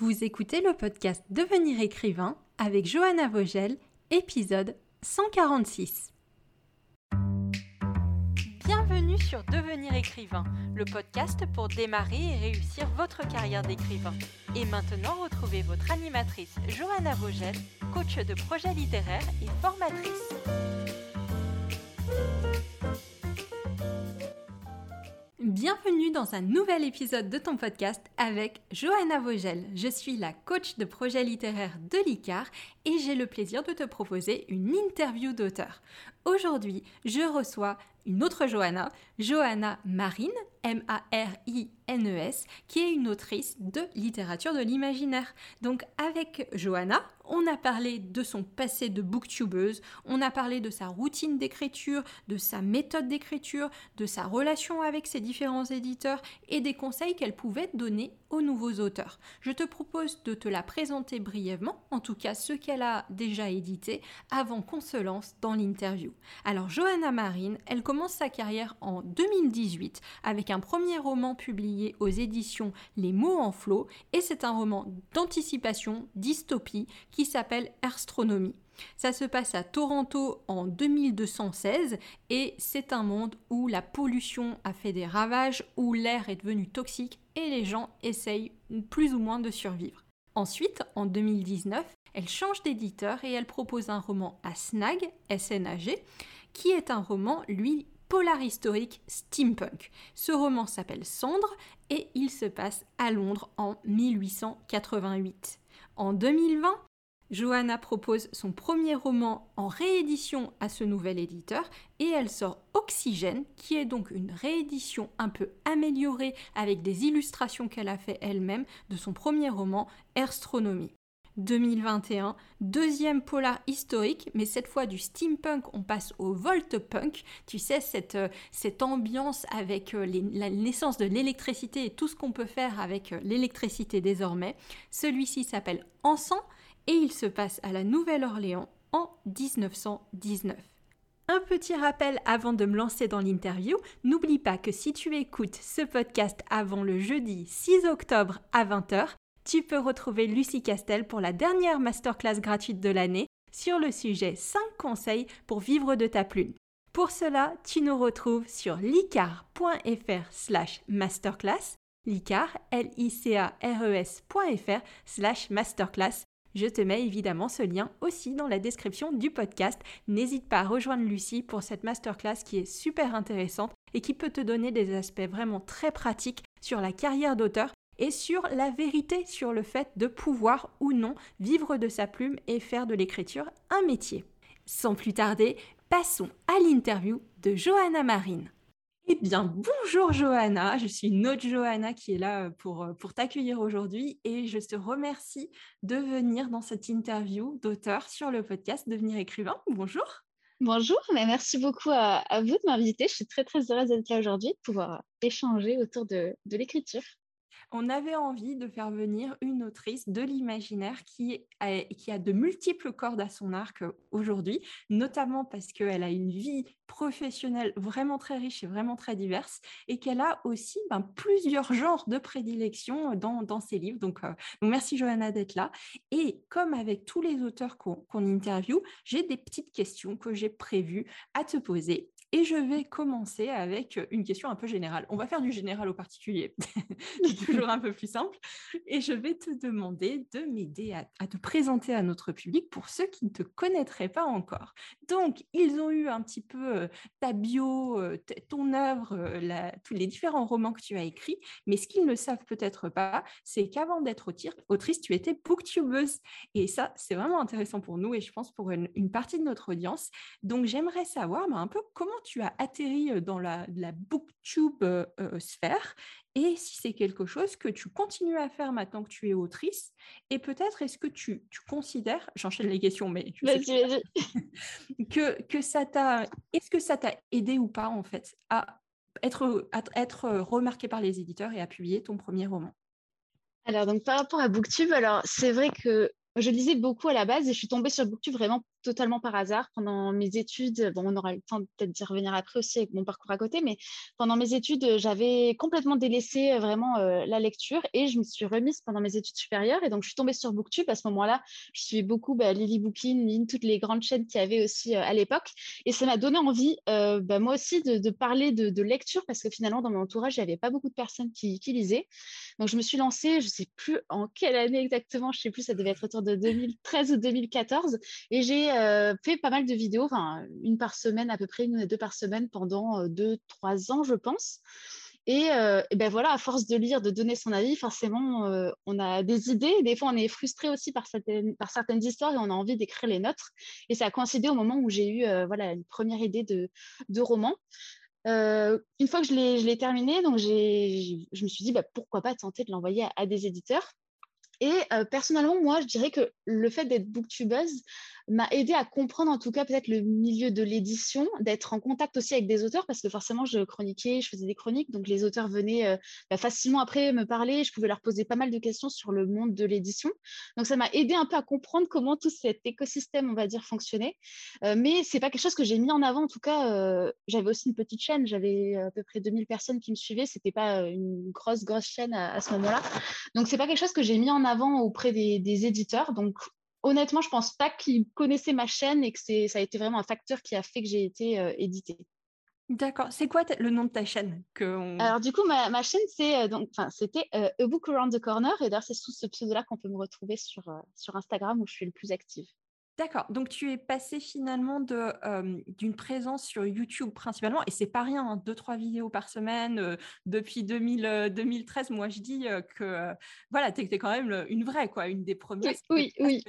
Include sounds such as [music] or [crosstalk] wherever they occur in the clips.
Vous écoutez le podcast Devenir écrivain avec Johanna Vogel, épisode 146. Bienvenue sur Devenir écrivain, le podcast pour démarrer et réussir votre carrière d'écrivain. Et maintenant, retrouvez votre animatrice Johanna Vogel, coach de projets littéraires et formatrice. Bienvenue dans un nouvel épisode de ton podcast avec Johanna Vogel. Je suis la coach de projet littéraire de l'ICAR et j'ai le plaisir de te proposer une interview d'auteur. Aujourd'hui, je reçois une autre Johanna, Johanna Marine, M-A-R-I-N-E-S, qui est une autrice de littérature de l'imaginaire. Donc avec Johanna, on a parlé de son passé de booktubeuse, on a parlé de sa routine d'écriture, de sa méthode d'écriture, de sa relation avec ses différents éditeurs et des conseils qu'elle pouvait donner aux nouveaux auteurs. Je te propose de te la présenter brièvement, en tout cas ce qu'elle a déjà édité, avant qu'on se lance dans l'interview. Alors Johanna Marine, elle commence sa carrière en 2018 avec un premier roman publié aux éditions Les mots en flot et c'est un roman d'anticipation, dystopie qui s'appelle Astronomie. Ça se passe à Toronto en 2216 et c'est un monde où la pollution a fait des ravages, où l'air est devenu toxique et les gens essayent plus ou moins de survivre. Ensuite, en 2019, elle change d'éditeur et elle propose un roman à Snag, SNAG, qui est un roman, lui, polar historique steampunk. Ce roman s'appelle Cendre et il se passe à Londres en 1888. En 2020, Johanna propose son premier roman en réédition à ce nouvel éditeur et elle sort Oxygène, qui est donc une réédition un peu améliorée avec des illustrations qu'elle a fait elle-même de son premier roman Astronomie. 2021, deuxième polar historique, mais cette fois du steampunk, on passe au voltpunk. Tu sais, cette, euh, cette ambiance avec euh, la naissance de l'électricité et tout ce qu'on peut faire avec euh, l'électricité désormais. Celui-ci s'appelle Encens et il se passe à la Nouvelle-Orléans en 1919. Un petit rappel avant de me lancer dans l'interview, n'oublie pas que si tu écoutes ce podcast avant le jeudi 6 octobre à 20h, tu peux retrouver Lucie Castel pour la dernière masterclass gratuite de l'année sur le sujet 5 conseils pour vivre de ta plume. Pour cela, tu nous retrouves sur licar.fr slash masterclass, licar, l i c a r e s.fr slash masterclass je te mets évidemment ce lien aussi dans la description du podcast. N'hésite pas à rejoindre Lucie pour cette masterclass qui est super intéressante et qui peut te donner des aspects vraiment très pratiques sur la carrière d'auteur et sur la vérité sur le fait de pouvoir ou non vivre de sa plume et faire de l'écriture un métier. Sans plus tarder, passons à l'interview de Johanna Marine. Eh bien, bonjour Johanna, je suis une autre Johanna qui est là euh, pour, euh, pour t'accueillir aujourd'hui et je te remercie de venir dans cette interview d'auteur sur le podcast Devenir écrivain. Bonjour. Bonjour, mais merci beaucoup à, vous de m'inviter. Je suis très très heureuse d'être là aujourd'hui, de pouvoir échanger autour de l'écriture on avait envie de faire venir une autrice de l'imaginaire qui, a, de multiples cordes à son arc aujourd'hui, notamment parce qu'elle a une vie professionnelle vraiment très riche et vraiment très diverse, et qu'elle a aussi ben, plusieurs genres de prédilection dans, ses livres. Donc, euh, merci Johanna d'être là. Et comme avec tous les auteurs qu'on interviewe, j'ai des petites questions que j'ai prévues à te poser. Et je vais commencer avec une question un peu générale. On va faire du général au particulier. [laughs] C'est toujours un peu plus simple. Et je vais te demander de m'aider à, te présenter à notre public pour ceux qui ne te connaîtraient pas encore. Donc, ils ont eu un petit peu euh, ta bio, euh, ton œuvre, euh, tous les différents romans que tu as écrits. Mais ce qu'ils ne savent peut-être pas, c'est qu'avant d'être autrice, tu étais booktubeuse. Et ça, c'est vraiment intéressant pour nous et je pense pour une, partie de notre audience. Donc, j'aimerais savoir bah, un peu comment tu as atterri dans la, booktube sphère et si c'est quelque chose que tu continues à faire maintenant que tu es autrice. Et peut-être est-ce que tu, considères, j'enchaîne les questions, mais [laughs] que, que ça t'a, est-ce que ça t'a aidé ou pas en fait à être, à être remarqué par les éditeurs et à publier ton premier roman? Alors, donc par rapport à Booktube, alors c'est vrai que je lisais beaucoup à la base et je suis tombée sur Booktube vraiment totalement par hasard. Pendant mes études, bon, on aura le temps peut-être d'y revenir après aussi avec mon parcours à côté, mais pendant mes études, j'avais complètement délaissé vraiment la lecture et je me suis remise pendant mes études supérieures. Et donc, je suis tombée sur Booktube. À ce moment-là, je suivais beaucoup bah, Lily Bookin, toutes les grandes chaînes qu'il y avait aussi à l'époque. Et ça m'a donné envie, bah, moi aussi, de, parler de, lecture parce que finalement, dans mon entourage, il n'y avait pas beaucoup de personnes qui, qui lisaient. Donc, je me suis lancée, je ne sais plus en quelle année exactement, je ne sais plus, ça devait être autour de 2013 ou 2014. Et j'ai euh, fait pas mal de vidéos, une par semaine à peu près, une ou deux par semaine pendant euh, deux, trois ans, je pense. Et, euh, ben voilà, à force de lire, de donner son avis, forcément, on a des idées. Des fois, on est frustré aussi par certaines, par certaines histoires et on a envie d'écrire les nôtres. Et ça a coïncidé au moment où j'ai eu voilà, une première idée de, de roman. une fois que je l'ai terminé, donc je me suis dit bah, pourquoi pas tenter de l'envoyer à, des éditeurs. Et personnellement, moi, je dirais que le fait d'être booktubeuse m'a aidé à comprendre en tout cas peut-être le milieu de l'édition, d'être en contact aussi avec des auteurs parce que forcément je chroniquais, je faisais des chroniques, donc les auteurs venaient bah, facilement après me parler, je pouvais leur poser pas mal de questions sur le monde de l'édition. Donc ça m'a aidé un peu à comprendre comment tout cet écosystème, on va dire, fonctionnait. mais c'est pas quelque chose que j'ai mis en avant. En tout cas, j'avais aussi une petite chaîne, j'avais à peu près 2000 personnes qui me suivaient. C'était pas une grosse grosse chaîne à, ce moment-là. Donc c'est pas quelque chose que j'ai mis en avant auprès des, des éditeurs. Donc honnêtement, je pense pas qu'ils connaissaient ma chaîne et que ça a été vraiment un facteur qui a fait que j'ai été euh, éditée. D'accord. C'est quoi le nom de ta chaîne que Alors du coup, ma, chaîne, c'est euh, donc, c'était euh, A Book Around the Corner et d'ailleurs c'est sous ce pseudo-là qu'on peut me retrouver sur, sur Instagram où je suis le plus active. D'accord. Donc, tu es passé finalement d'une présence sur YouTube principalement, et c'est pas rien, hein, deux, trois vidéos par semaine depuis 2013. Moi, je dis que voilà, tu étais quand même une vraie, quoi, une des premières oui, oui,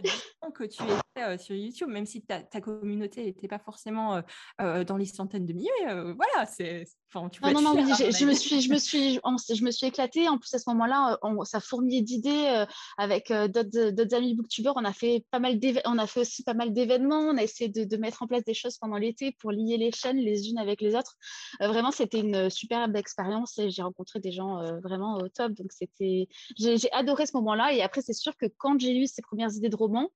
que tu étais sur YouTube, même si ta, communauté n'était pas forcément dans les centaines de milliers. voilà, c'est. Enfin, tu non, non, non, oui, je, me suis, je me suis, je me suis éclatée. En plus, à ce moment-là, ça fourmillait d'idées avec d'autres amis booktubeurs. On a fait pas mal on a fait aussi pas mal d'événements. On a essayé de, mettre en place des choses pendant l'été pour lier les chaînes les unes avec les autres. Euh, vraiment, c'était une superbe expérience et j'ai rencontré des gens euh, vraiment au top. Donc, c'était, j'ai adoré ce moment-là. Et après, c'est sûr que quand j'ai eu ces premières idées de romans,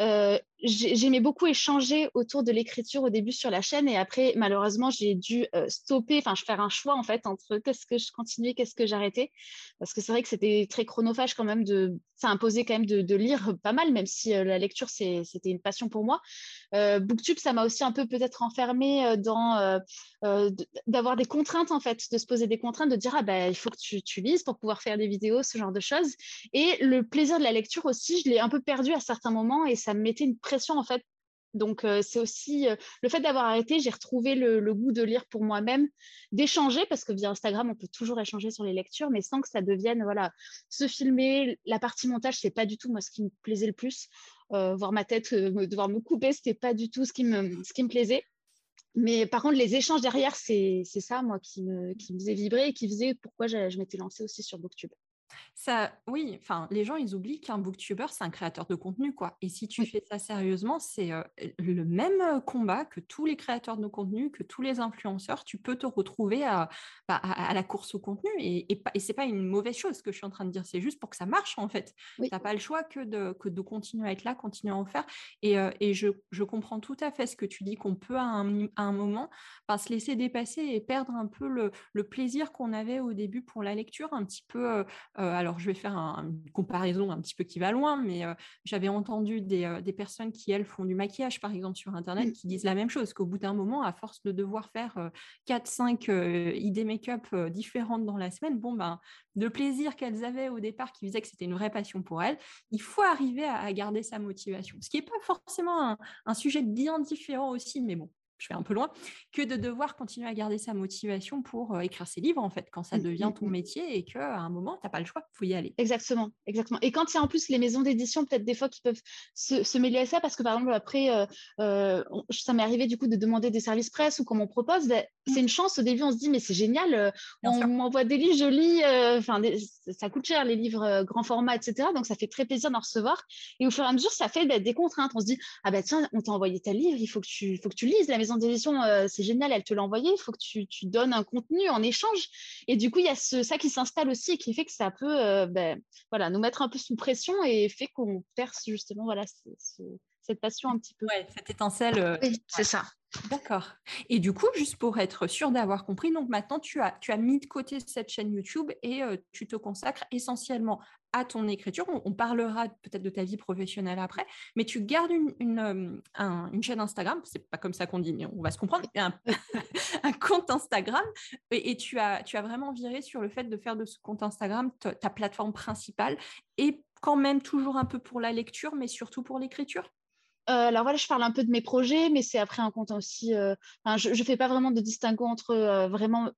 euh, j'aimais beaucoup échanger autour de l'écriture au début sur la chaîne et après, malheureusement, j'ai dû stopper, enfin, faire un choix en fait entre qu'est-ce que je continuais, qu'est-ce que j'arrêtais. Parce que c'est vrai que c'était très chronophage quand même, de, ça imposait quand même de, lire pas mal, même si la lecture, c'était une passion pour moi. Booktube, ça m'a aussi un peu peut-être enfermé dans d'avoir des contraintes en fait, de se poser des contraintes, de dire ah ben il faut que tu, tu lises pour pouvoir faire des vidéos, ce genre de choses. Et le plaisir de la lecture aussi, je l'ai un peu perdu à certains moments et ça me mettait une en fait. Donc c'est aussi le fait d'avoir arrêté, j'ai retrouvé le, goût de lire pour moi-même, d'échanger parce que via Instagram on peut toujours échanger sur les lectures, mais sans que ça devienne voilà se filmer. La partie montage c'est pas du tout moi ce qui me plaisait le plus. voir ma tête devoir me couper, c'était pas du tout ce qui me ce qui me plaisait. Mais par contre, les échanges derrière, c'est ça, moi, qui me, qui me faisait vibrer et qui faisait pourquoi je m'étais lancée aussi sur Booktube. Ça, oui, enfin, les gens, ils oublient qu'un booktuber, c'est un créateur de contenu, quoi. Et si tu fais ça sérieusement, c'est le même combat que tous les créateurs de contenu, que tous les influenceurs. Tu peux te retrouver à, bah, à, la course au contenu. Et, et, et c'est pas une mauvaise chose ce que je suis en train de dire. C'est juste pour que ça marche, en fait. Tu n'as pas le choix que de, que de continuer à être là, continuer à en faire. Et, et je, je, comprends tout à fait ce que tu dis, qu'on peut à un, à un moment se laisser dépasser et perdre un peu le, le plaisir qu'on avait au début pour la lecture, un petit peu alors je vais faire une comparaison un petit peu qui va loin, mais j'avais entendu des, personnes qui, elles, font du maquillage, par exemple, sur Internet, mmh. qui disent la même chose, qu'au bout d'un moment, à force de devoir faire 4-5 idées make-up différentes dans la semaine, bon, ben, le plaisir qu'elles avaient au départ, qui faisait que c'était une vraie passion pour elles, il faut arriver à, garder sa motivation. Ce qui n'est pas forcément un, sujet bien différent aussi, mais bon, je vais un peu loin, que de devoir continuer à garder sa motivation pour euh, écrire ses livres, en fait, quand ça mmh, devient mmh, ton mmh. métier et qu'à un moment, tu n'as pas le choix, il faut y aller. Exactement, exactement. Et quand il y a en plus les maisons d'édition, peut-être des fois, qui peuvent se, mêler à ça, parce que par exemple, après, euh, euh, ça m'est arrivé du coup de demander des services presse ou qu'on propose, ben, c'est une chance. Au début, on se dit, mais c'est génial, on m'envoie des livres, je lis, enfin, ça coûte cher les livres grand format, etc. Donc, ça fait très plaisir d'en recevoir. Et au fur et à mesure, ça fait ben, des contraintes. On se dit, ah ben tiens, on t'a envoyé tel livre, il faut que tu, faut que tu lises la maison d'édition, euh, c'est génial, elle te l'a envoyé, il faut que tu, donnes un contenu en échange. Et du coup, il y a ça qui s'installe aussi et qui fait que ça peut euh, ben, voilà, nous mettre un peu sous pression et fait qu'on perce justement voilà, cette passion un petit peu. Ouais, cette étincelle. oui, c'est ça. D'accord. Et du coup, juste pour être sûr d'avoir compris, donc maintenant tu as, tu as mis de côté cette chaîne YouTube et tu te consacres essentiellement à ton écriture. On, parlera peut-être de ta vie professionnelle après, mais tu gardes une, une, une chaîne Instagram, c'est pas comme ça qu'on dit, mais on va se comprendre, un, [laughs] un compte Instagram, et, tu, as, tu as vraiment viré sur le fait de faire de ce compte Instagram ta plateforme principale, et quand même toujours un peu pour la lecture, mais surtout pour l'écriture? euh, alors voilà, je parle un peu de mes projets, mais c'est après un compte aussi. Euh, je ne fais pas vraiment de distinguo entre euh, vraiment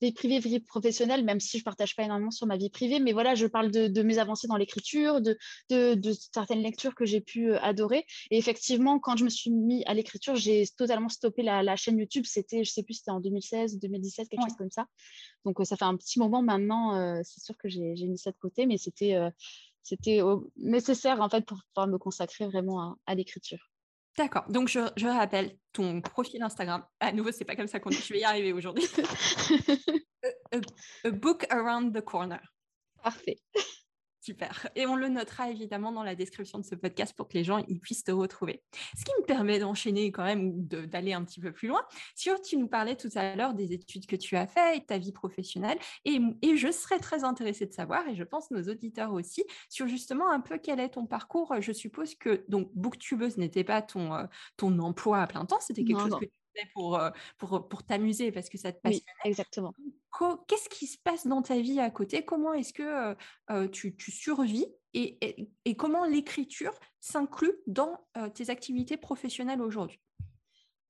vie privée, vie professionnelle, même si je ne partage pas énormément sur ma vie privée. Mais voilà, je parle de, mes avancées dans l'écriture, de, certaines lectures que j'ai pu adorer. Et effectivement, quand je me suis mis à l'écriture, j'ai totalement stoppé la, chaîne YouTube. C'était, je ne sais plus, c'était en 2016, 2017, quelque chose comme ça. Donc ça fait un petit moment maintenant. c'est sûr que j'ai mis ça de côté, mais c'était c'était nécessaire en fait pour pouvoir me consacrer vraiment à, l'écriture. D'accord. Donc je, rappelle ton profil Instagram. À nouveau, c'est pas comme ça qu'on dit. Je vais y arriver aujourd'hui. [laughs] a, book around the corner. Parfait. Super. Et on le notera évidemment dans la description de ce podcast pour que les gens ils puissent te retrouver. Ce qui me permet d'enchaîner quand même ou d'aller un petit peu plus loin. Sur, tu nous parlais tout à l'heure des études que tu as faites et ta vie professionnelle. Et, et, je serais très intéressée de savoir, et je pense nos auditeurs aussi, sur justement un peu quel est ton parcours. Je suppose que donc booktubeuse n'était pas ton, euh, ton emploi à plein temps, c'était quelque chose que tu pour, euh, pour, pour t'amuser parce que ça te passionnait. Oui, exactement. Qu'est-ce qui se passe dans ta vie à côté? Comment est-ce que tu, survis et, comment l'écriture s'inclut dans tes activités professionnelles aujourd'hui?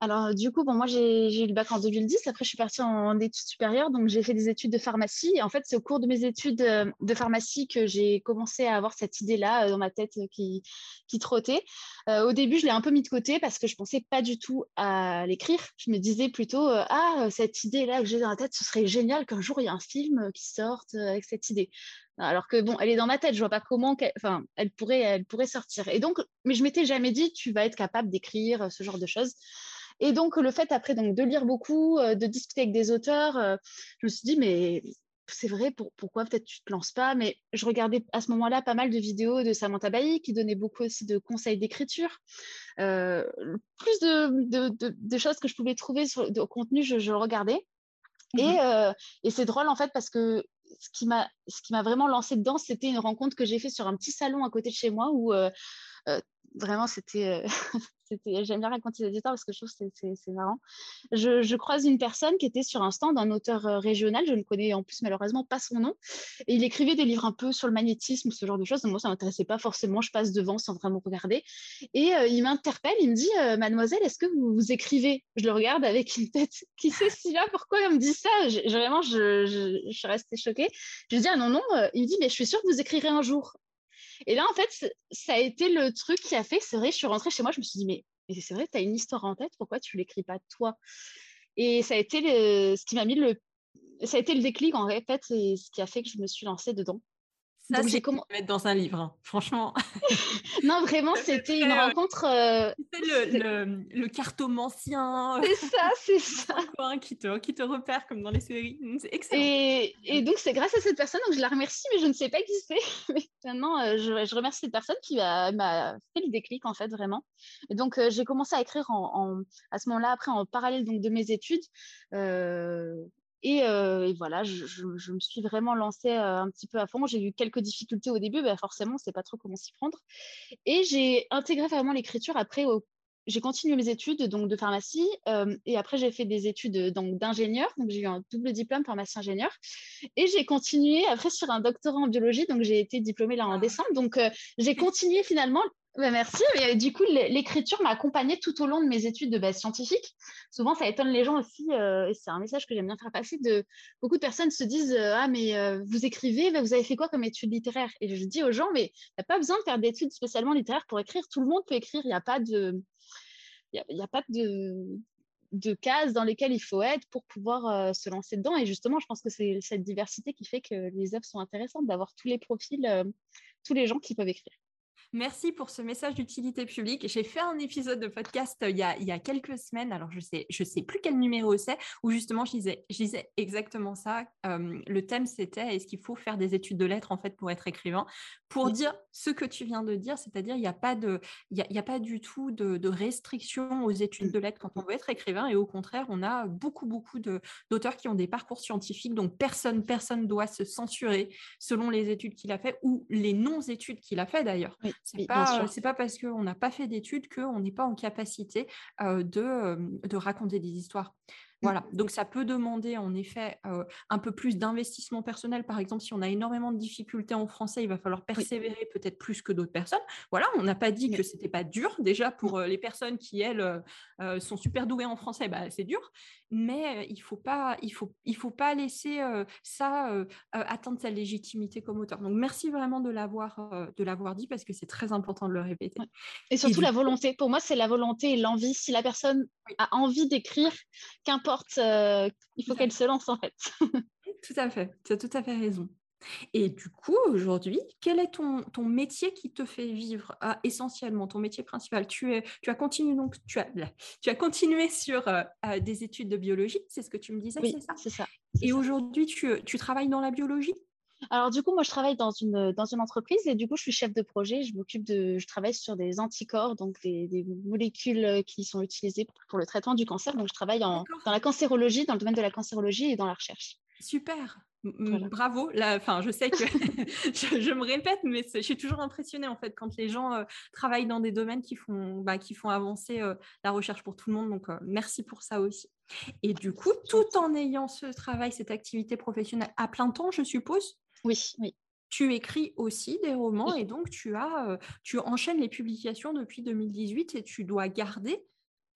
Alors, du coup, bon, moi, j'ai eu le bac en 2010. Après, je suis partie en, études supérieures. Donc, j'ai fait des études de pharmacie. Et en fait, c'est au cours de mes études euh, de pharmacie que j'ai commencé à avoir cette idée-là euh, dans ma tête euh, qui, trottait. au début, je l'ai un peu mis de côté parce que je pensais pas du tout à l'écrire. Je me disais plutôt, ah, cette idée-là que j'ai dans la tête, ce serait génial qu'un jour, il y ait un film qui sorte avec cette idée. Alors que bon, elle est dans ma tête, je vois pas comment, enfin, elle pourrait, elle pourrait sortir. Et donc, mais je m'étais jamais dit, tu vas être capable d'écrire ce genre de choses. Et donc, le fait après donc, de lire beaucoup, euh, de discuter avec des auteurs, euh, je me suis dit, mais c'est vrai, pourquoi peut-être tu ne te lances pas? Mais je regardais à ce moment-là pas mal de vidéos de Samantha Bailly qui donnait beaucoup aussi de conseils d'écriture. Euh, plus de, choses que je pouvais trouver sur, de contenu, je, je regardais. Et, et c'est drôle en fait parce que ce qui m'a vraiment lancé dedans, c'était une rencontre que j'ai faite sur un petit salon à côté de chez moi où vraiment, [laughs] c'était. J'aime bien raconter les histoires parce que je trouve que c'est marrant. Je, croise une personne qui était sur un stand d'un auteur euh, régional. Je ne connais en plus malheureusement pas son nom. Et il écrivait des livres un peu sur le magnétisme, ce genre de choses. Donc, moi, ça ne m'intéressait pas forcément. Je passe devant sans vraiment regarder. Et euh, il m'interpelle. Il me dit euh, Mademoiselle, est-ce que vous, vous, écrivez? Je le regarde avec une tête [laughs] qui sait si là? Pourquoi il me dit ça? Vraiment, je, je, suis restée choquée. Je lui dis ah, non, non. Il me dit Mais je suis sûre que vous écrirez un jour. Et là, en fait, ça a été le truc qui a fait, c'est vrai, je suis rentrée chez moi, je me suis dit, mais, c'est vrai, tu as une histoire en tête, pourquoi tu l'écris pas toi? Et ça a été le, ce qui m'a mis le, ça a été le déclic en fait, et ce qui a fait que je me suis lancée dedans. Ça, c'est comment mettre dans un livre, hein. franchement. [laughs] non, vraiment, [laughs] c'était une euh, rencontre. Euh... le, le, le, cartomancien. C'est ça, [laughs] c'est ça. qui, te, qui te repère comme dans les séries. C'est excellent. Et, et, donc, c'est grâce à cette personne, donc je la remercie, mais je ne sais pas qui c'est. Mais maintenant, euh, je, je, remercie cette personne qui m'a fait le déclic, en fait, vraiment. Et donc, euh, j'ai commencé à écrire en, à ce moment-là, après, en parallèle donc, de mes études. Euh, et, voilà, je, me suis vraiment lancée euh, un petit peu à fond. J'ai eu quelques difficultés au début, bah forcément, on ne sait pas trop comment s'y prendre. Et j'ai intégré vraiment l'écriture après. J'ai continué mes études donc de pharmacie euh, et après j'ai fait des études d'ingénieur. Donc j'ai eu un double diplôme pharmacie-ingénieur et j'ai continué après sur un doctorat en biologie. Donc j'ai été diplômée là en ah. décembre. Donc j'ai continué finalement bah, merci. Mais, du coup, l'écriture m'a accompagnée tout au long de mes études de base scientifique. Souvent, ça étonne les gens aussi, euh, et c'est un message que j'aime bien faire passer. De beaucoup de personnes se disent euh, ah mais euh, vous écrivez, vous avez fait quoi comme études littéraires? Et je dis aux gens mais il n'y a pas besoin de faire d'études spécialement littéraires pour écrire. Tout le monde peut écrire. Il n'y a pas de a, pas de de cases dans lesquelles il faut être pour pouvoir se lancer dedans. Et justement, je pense que c'est cette diversité qui fait que les œuvres sont intéressantes, d'avoir tous les profils, tous les gens qui peuvent écrire. Merci pour ce message d'utilité publique. J'ai fait un épisode de podcast euh, il y a, quelques semaines, alors je sais, je sais plus quel numéro c'est, où justement je disais, je disais exactement ça. le thème c'était est-ce qu'il faut faire des études de lettres en fait pour être écrivain? Pour dire ce que tu viens de dire, c'est-à-dire il n'y a, pas de, il y a, pas du tout de, de restriction aux études mmh. de lettres quand on veut être écrivain, et au contraire, on a beaucoup, beaucoup d'auteurs qui ont des parcours scientifiques, donc personne, personne doit se censurer selon les études qu'il a fait ou les non-études qu'il a fait d'ailleurs. N'est pas, pas, parce qu'on n'a pas fait d'études qu'on n'est pas en capacité de, de raconter des histoires. Voilà, donc ça peut demander en effet un peu plus d'investissement personnel. Par exemple, si on a énormément de difficultés en français, il va falloir persévérer peut-être plus que d'autres personnes. Voilà, on n'a pas dit que c'était pas dur. Déjà, pour les personnes qui, elles, sont super douées en français, bah, c'est dur. Mais il ne faut, pas, il faut, il faut pas laisser ça atteindre sa légitimité comme auteur. Donc, merci vraiment de l'avoir, de l'avoir dit parce que c'est très important de le répéter. Et surtout la volonté. Pour moi, c'est la volonté et l'envie. Si la personne a envie d'écrire, qu'importe euh, il faut qu'elle se lance en fait. [laughs] tout à fait, tu as tout à fait raison. Et du coup, aujourd'hui, quel est ton, ton métier qui te fait vivre ah, essentiellement, ton métier principal? Tu, es, tu as continué donc, tu as, tu as continué sur euh, euh, des études de biologie, c'est ce que tu me disais, c'est ça? C'est ça. Et aujourd'hui, tu, tu travailles dans la biologie? Alors du coup, moi, je travaille dans une, dans une entreprise et du coup, je suis chef de projet. Je m'occupe de, je travaille sur des anticorps, donc des, molécules qui sont utilisées pour, le traitement du cancer. Donc, je travaille dans la cancérologie, dans le domaine de la cancérologie et dans la recherche. Super. Bravo. enfin, je sais que [laughs] je, me répète, mais je suis toujours impressionnée en fait quand les gens euh, travaillent dans des domaines qui font, bah, qui font avancer euh, la recherche pour tout le monde. Donc, euh, merci pour ça aussi. Et du coup, tout en ayant ce travail, cette activité professionnelle à plein temps, je suppose, oui, oui. Tu écris aussi des romans et donc tu as, tu enchaînes les publications depuis 2018 et tu dois garder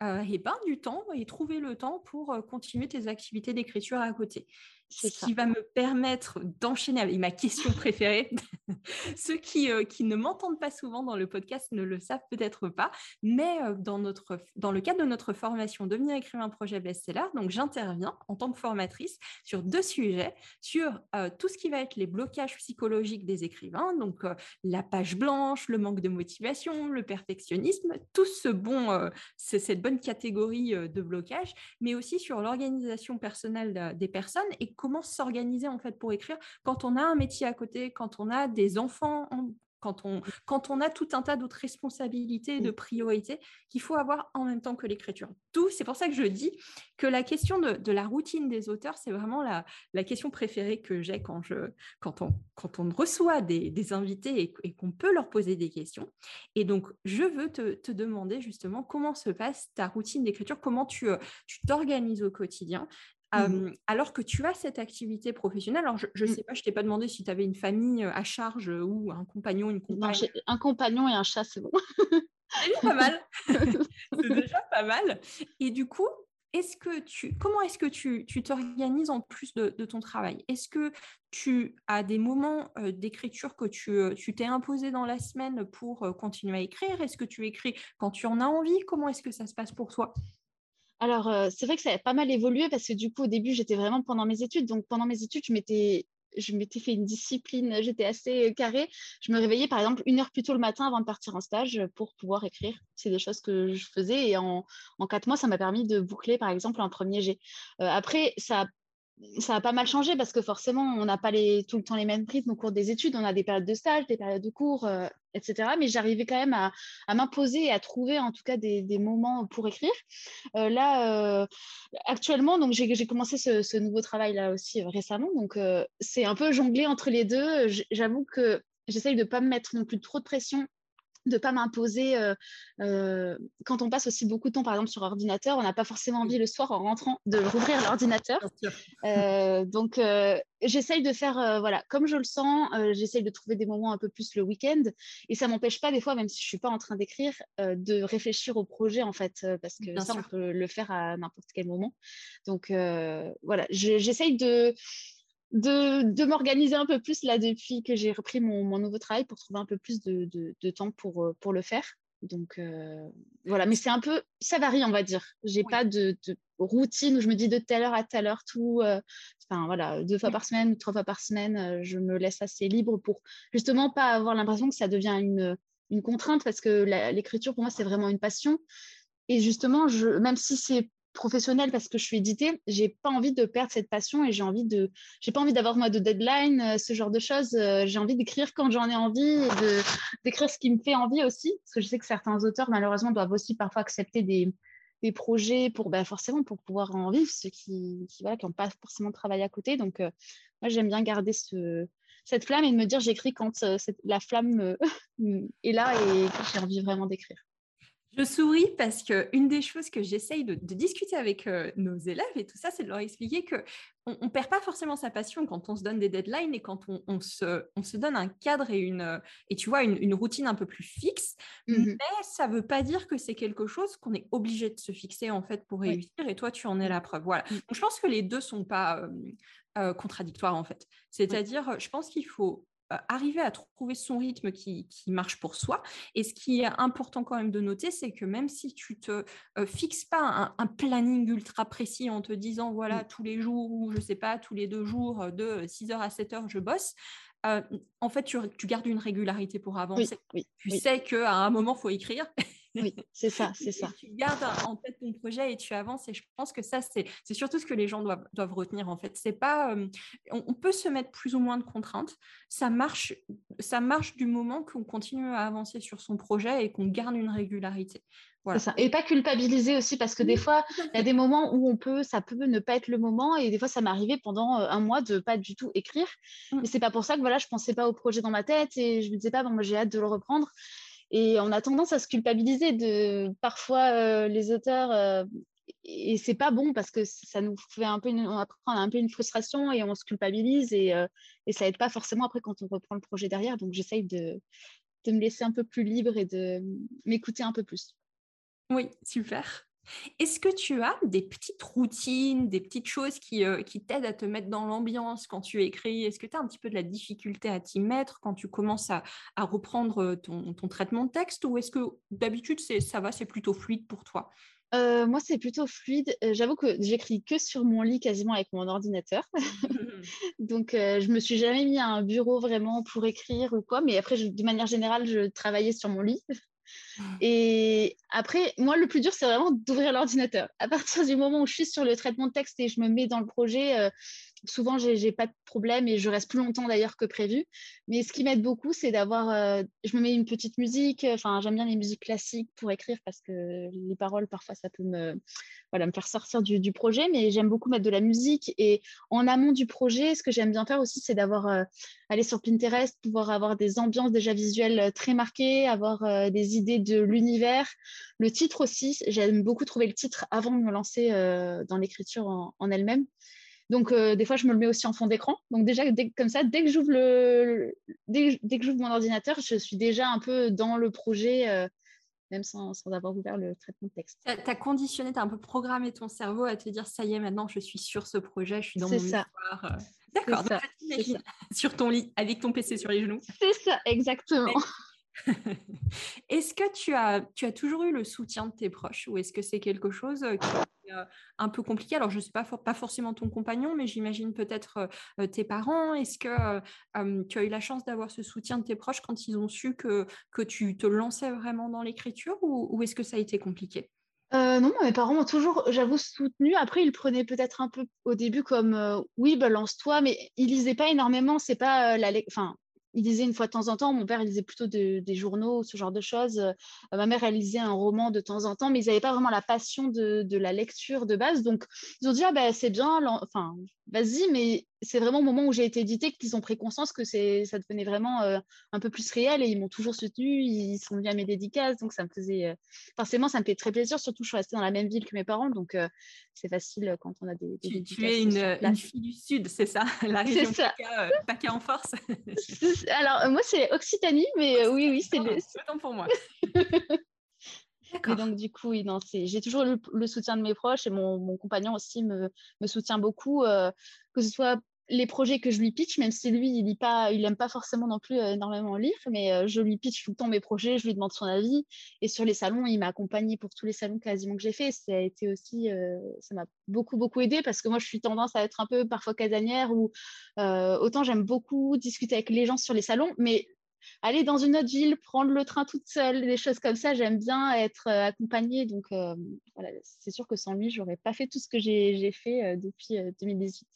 et ben, du temps et trouver le temps pour continuer tes activités d'écriture à côté ce qui va me permettre d'enchaîner avec ma question [laughs] préférée. [laughs] Ceux qui, euh, qui ne m'entendent pas souvent dans le podcast ne le savent peut-être pas, mais euh, dans, notre, dans le cadre de notre formation Devenir écrivain projet best-seller, donc j'interviens en tant que formatrice sur deux sujets, sur euh, tout ce qui va être les blocages psychologiques des écrivains, donc la page blanche, le manque de motivation, le perfectionnisme, tout ce bon, cette bonne catégorie de blocage, mais aussi sur l'organisation personnelle des personnes et comment s'organiser en fait pour écrire quand on a un métier à côté, quand on a des enfants quand on, quand on a tout un tas d'autres responsabilités, de priorités qu'il faut avoir en même temps que l'écriture. Tout, c'est pour ça que je dis que la question de, la routine des auteurs, c'est vraiment la, la, question préférée que j'ai quand, on, quand on reçoit des, des invités et, qu'on peut leur poser des questions. Et donc, je veux te, te demander justement comment se passe ta routine d'écriture, comment tu euh, t'organises au quotidien, Mmh alors que tu as cette activité professionnelle, alors je ne mmh. sais pas, je t'ai pas demandé si tu avais une famille à charge ou un compagnon, une compagne. un compagnon et un chat, c'est bon. c'est déjà pas mal. [laughs] c'est déjà pas mal. Et du coup, est-ce que tu, comment est-ce que tu, t'organises en plus de, ton travail? Est-ce que tu as des moments d'écriture que tu, tu t'es imposé dans la semaine pour continuer à écrire? Est-ce que tu écris quand tu en as envie? Comment est-ce que ça se passe pour toi? Alors, c'est vrai que ça a pas mal évolué parce que du coup, au début, j'étais vraiment pendant mes études. Donc, pendant mes études, je m'étais je m'étais fait une discipline, j'étais assez carrée. Je me réveillais par exemple une heure plus tôt le matin avant de partir en stage pour pouvoir écrire. C'est des choses que je faisais et en, en quatre mois, ça m'a permis de boucler par exemple un premier jet. après, ça a ça a pas mal changé parce que forcément, on n'a pas les, tout le temps les mêmes rythmes au cours des études. On a des périodes de stage, des périodes de cours, euh, etc. Mais j'arrivais quand même à, m'imposer et à trouver en tout cas des, des moments pour écrire. Euh, là, euh, actuellement, donc j'ai commencé ce, ce, nouveau travail là aussi récemment. Donc c'est un peu jonglé entre les deux. J'avoue que j'essaye de ne pas me mettre non plus trop de pression de ne pas m'imposer. Euh, euh, quand on passe aussi beaucoup de temps, par exemple, sur ordinateur, on n'a pas forcément envie le soir en rentrant de rouvrir l'ordinateur. Euh, donc, j'essaye de faire, voilà, comme je le sens, j'essaye de trouver des moments un peu plus le week-end. Et ça ne m'empêche pas, des fois, même si je ne suis pas en train d'écrire, de réfléchir au projet, en fait, parce que ça, on peut le faire à n'importe quel moment. Donc, voilà, j'essaye de de, m'organiser un peu plus là depuis que j'ai repris mon, nouveau travail pour trouver un peu plus de, temps pour, euh, pour le faire. Donc euh, voilà, mais c'est un peu, ça varie, on va dire. J'ai pas de, routine où je me dis de telle heure à telle heure tout. Euh, enfin voilà, deux fois par semaine, trois fois par semaine, je me laisse assez libre pour justement pas avoir l'impression que ça devient une, une contrainte parce que l'écriture pour moi c'est vraiment une passion. Et justement, je, même si c'est professionnelle parce que je suis éditée, j'ai pas envie de perdre cette passion et j'ai envie de, j'ai pas envie d'avoir moi de deadline, ce genre de choses. j'ai envie d'écrire quand j'en ai envie et de d'écrire ce qui me fait envie aussi, parce que je sais que certains auteurs malheureusement doivent aussi parfois accepter des, des projets pour ben, forcément pour pouvoir en vivre, ceux qui qui n'ont pas forcément travaillé à côté. Donc moi j'aime bien garder ce cette flamme et de me dire j'écris quand la flamme [laughs] est là et j'ai envie vraiment d'écrire. Je souris parce que une des choses que j'essaye de, discuter avec euh, nos élèves et tout ça, c'est de leur expliquer que on, ne perd pas forcément sa passion quand on se donne des deadlines et quand on, se, on se, donne un cadre et une euh, et tu vois une, routine un peu plus fixe. Mmh mais ça veut pas dire que c'est quelque chose qu'on est obligé de se fixer en fait pour réussir. Et toi, tu en es la preuve. Voilà. Mmh. Donc, je pense que les deux sont pas euh, contradictoires en fait. C'est-à-dire, je pense qu'il faut arriver à trouver son rythme qui, marche pour soi. Et ce qui est important quand même de noter, c'est que même si tu te euh, fixes pas un, planning ultra précis en te disant, voilà, tous les jours ou je sais pas, tous les deux jours, euh, de 6h à 7h, je bosse, en fait, tu, gardes une régularité pour avancer. tu sais qu'à un moment, il faut écrire. [laughs] Oui, c'est ça, c'est ça. Tu gardes en tête ton projet et tu avances. Et je pense que ça, c'est surtout ce que les gens doivent, doivent retenir. En fait, c'est pas. on, peut se mettre plus ou moins de contraintes. Ça marche, ça marche du moment qu'on continue à avancer sur son projet et qu'on garde une régularité. Voilà. Ça. Et pas culpabiliser aussi parce que des fois, il y a des moments où on peut, ça peut ne pas être le moment et des fois, ça m'est arrivé pendant un mois de pas du tout écrire. Mmh. Mais c'est pas pour ça que voilà, je pensais pas au projet dans ma tête et je me disais pas, bon, j'ai hâte de le reprendre. Et on a tendance à se culpabiliser de parfois euh, les auteurs. Euh, et c'est pas bon parce que ça nous fait un peu une, on a un peu une frustration et on se culpabilise et, euh, et ça aide pas forcément après quand on reprend le projet derrière. Donc j'essaye de, de me laisser un peu plus libre et de m'écouter un peu plus. Oui, super. Est-ce que tu as des petites routines, des petites choses qui, euh, qui t'aident à te mettre dans l'ambiance quand tu écris? Est-ce que tu as un petit peu de la difficulté à t'y mettre quand tu commences à, à reprendre euh, ton, ton, traitement de texte Ou est-ce que d'habitude, ça va, c'est plutôt fluide pour toi? Euh, moi, c'est plutôt fluide. J'avoue que j'écris que sur mon lit, quasiment avec mon ordinateur. [laughs] Donc, je me suis jamais mis à un bureau vraiment pour écrire ou quoi. Mais après, de manière générale, je travaillais sur mon lit. Et après, moi, le plus dur, c'est vraiment d'ouvrir l'ordinateur. À partir du moment où je suis sur le traitement de texte et je me mets dans le projet, euh, souvent, je n'ai pas de problème et je reste plus longtemps d'ailleurs que prévu. Mais ce qui m'aide beaucoup, c'est d'avoir. Euh, je me mets une petite musique. Enfin, j'aime bien les musiques classiques pour écrire parce que les paroles, parfois, ça peut me, voilà, me faire sortir du, projet. Mais j'aime beaucoup mettre de la musique. Et en amont du projet, ce que j'aime bien faire aussi, c'est d'avoir. Euh, aller sur Pinterest, pouvoir avoir des ambiances déjà visuelles euh, très marquées, avoir des idées de l'univers. Le titre aussi, j'aime beaucoup trouver le titre avant de me lancer dans l'écriture en elle-même. Donc, euh, des fois, je me le mets aussi en fond d'écran. Donc, déjà, comme ça, dès que j'ouvre le, dès, que j'ouvre mon ordinateur, je suis déjà un peu dans le projet, euh, même sans, sans, avoir ouvert le traitement de texte. Tu as, conditionné, tu as un peu programmé ton cerveau à te dire, ça y est, maintenant, je suis sur ce projet, je suis dans mon ça. histoire. Euh. D'accord, [laughs] sur ton lit, avec ton PC sur les genoux. C'est ça, exactement. [laughs] est-ce que tu as, toujours eu le soutien de tes proches ou est-ce que c'est quelque chose qui est un peu compliqué? Alors, je ne sais pas, forcément ton compagnon, mais j'imagine peut-être tes parents. Est-ce que tu as eu la chance d'avoir ce soutien de tes proches quand ils ont su que, que tu te lançais vraiment dans l'écriture ou, est-ce que ça a été compliqué? Non, mes parents m'ont toujours, j'avoue, soutenu. Après, ils prenaient peut-être un peu au début comme oui, bah, lance-toi, mais ils lisaient pas énormément. C'est pas la, enfin, il lisait une fois de temps en temps. Mon père, il lisait plutôt des journaux, ce genre de choses. Euh, ma mère, elle lisait un roman de temps en temps, mais ils n'avaient pas vraiment la passion de, la lecture de base. Donc, ils ont dit, ah ben, c'est bien, enfin, vas-y, mais c'est vraiment au moment où j'ai été éditée qu'ils ont pris conscience que ça devenait vraiment euh, un peu plus réel et ils m'ont toujours soutenue, ils sont venus à mes dédicaces, donc ça me faisait, euh, forcément, ça me fait très plaisir, surtout je suis restée dans la même ville que mes parents, donc euh, c'est facile quand on a des, des tu, es une, fille du Sud, c'est ça? [laughs] La région ça. PACA, en force? [laughs] Alors, moi, c'est Occitanie, mais oui, oui, c'est le... Autant pour moi. [laughs] Et donc, du coup, oui, j'ai toujours le, le, soutien de mes proches et mon, mon compagnon aussi me, me soutient beaucoup, euh, que ce soit les projets que je lui pitch, même si lui, il n'aime pas, pas forcément non plus euh, énormément lire, mais euh, je lui pitch tout le temps mes projets, je lui demande son avis. Et sur les salons, il m'a accompagné pour tous les salons quasiment que j'ai fait. Ça a été aussi, ça m'a beaucoup, beaucoup aidé parce que moi, je suis tendance à être un peu parfois casanière ou autant j'aime beaucoup discuter avec les gens sur les salons, mais aller dans une autre ville, prendre le train toute seule, des choses comme ça. J'aime bien être accompagnée. Donc, voilà, c'est sûr que sans lui, j'aurais pas fait tout ce que j'ai fait depuis 2018.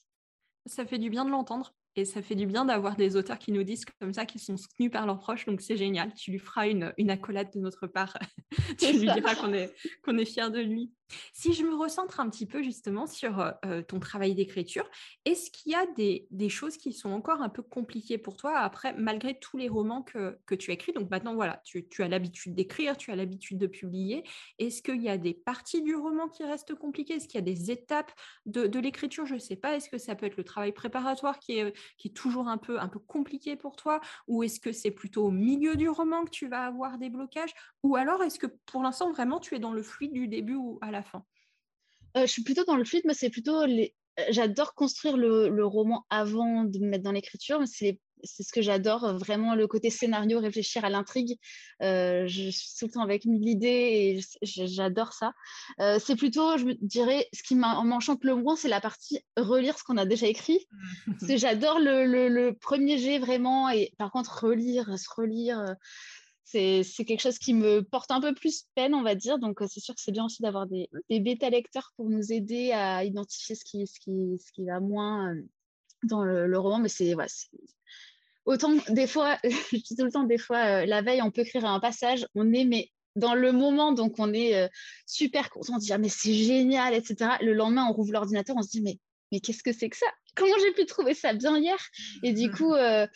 Ça fait du bien de l'entendre. Et ça fait du bien d'avoir des auteurs qui nous disent comme ça, qu'ils sont soutenus par leurs proches. Donc c'est génial. Tu lui feras une, une accolade de notre part. [laughs] tu lui diras qu'on est, qu'on est fiers de lui. Si je me recentre un petit peu justement sur ton travail d'écriture, est-ce qu'il y a des, choses qui sont encore un peu compliquées pour toi après, malgré tous les romans que, que tu écris Donc maintenant, voilà, tu, as l'habitude d'écrire, tu as l'habitude de publier. Est-ce qu'il y a des parties du roman qui restent compliquées? Est-ce qu'il y a des étapes de, l'écriture? Je ne sais pas. Est-ce que ça peut être le travail préparatoire qui est qui est toujours un peu, un peu compliqué pour toi? Ou est-ce que c'est plutôt au milieu du roman que tu vas avoir des blocages? Ou alors est-ce que pour l'instant vraiment tu es dans le fluide du début ou à la fin euh, Je suis plutôt dans le fluide, mais c'est plutôt les... Euh, j'adore construire le, le, roman avant de me mettre dans l'écriture, mais c'est c'est ce que j'adore, euh, vraiment le côté scénario, réfléchir à l'intrigue. Euh, je suis tout le temps avec mille idées et j'adore ça. Euh, c'est plutôt, je me dirais, ce qui m'enchante le moins, c'est la partie relire ce qu'on a déjà écrit. [laughs] parce que j'adore le, premier jet vraiment, et par contre, relire, se relire. C'est quelque chose qui me porte un peu plus peine, on va dire. Donc, c'est sûr que c'est bien aussi d'avoir des, des bêta-lecteurs pour nous aider à identifier ce qui, ce qui, ce qui va moins dans le, roman. Mais c'est autant des fois, [laughs] je dis tout le temps, des fois, euh, la veille, on peut écrire un passage, on est mais dans le moment, donc on est euh, super content, on se dit ah, mais c'est génial, etc. Le lendemain, on rouvre l'ordinateur, on se dit mais, mais qu'est-ce que c'est que ça? Comment j'ai pu trouver ça bien hier? Et du coup, euh,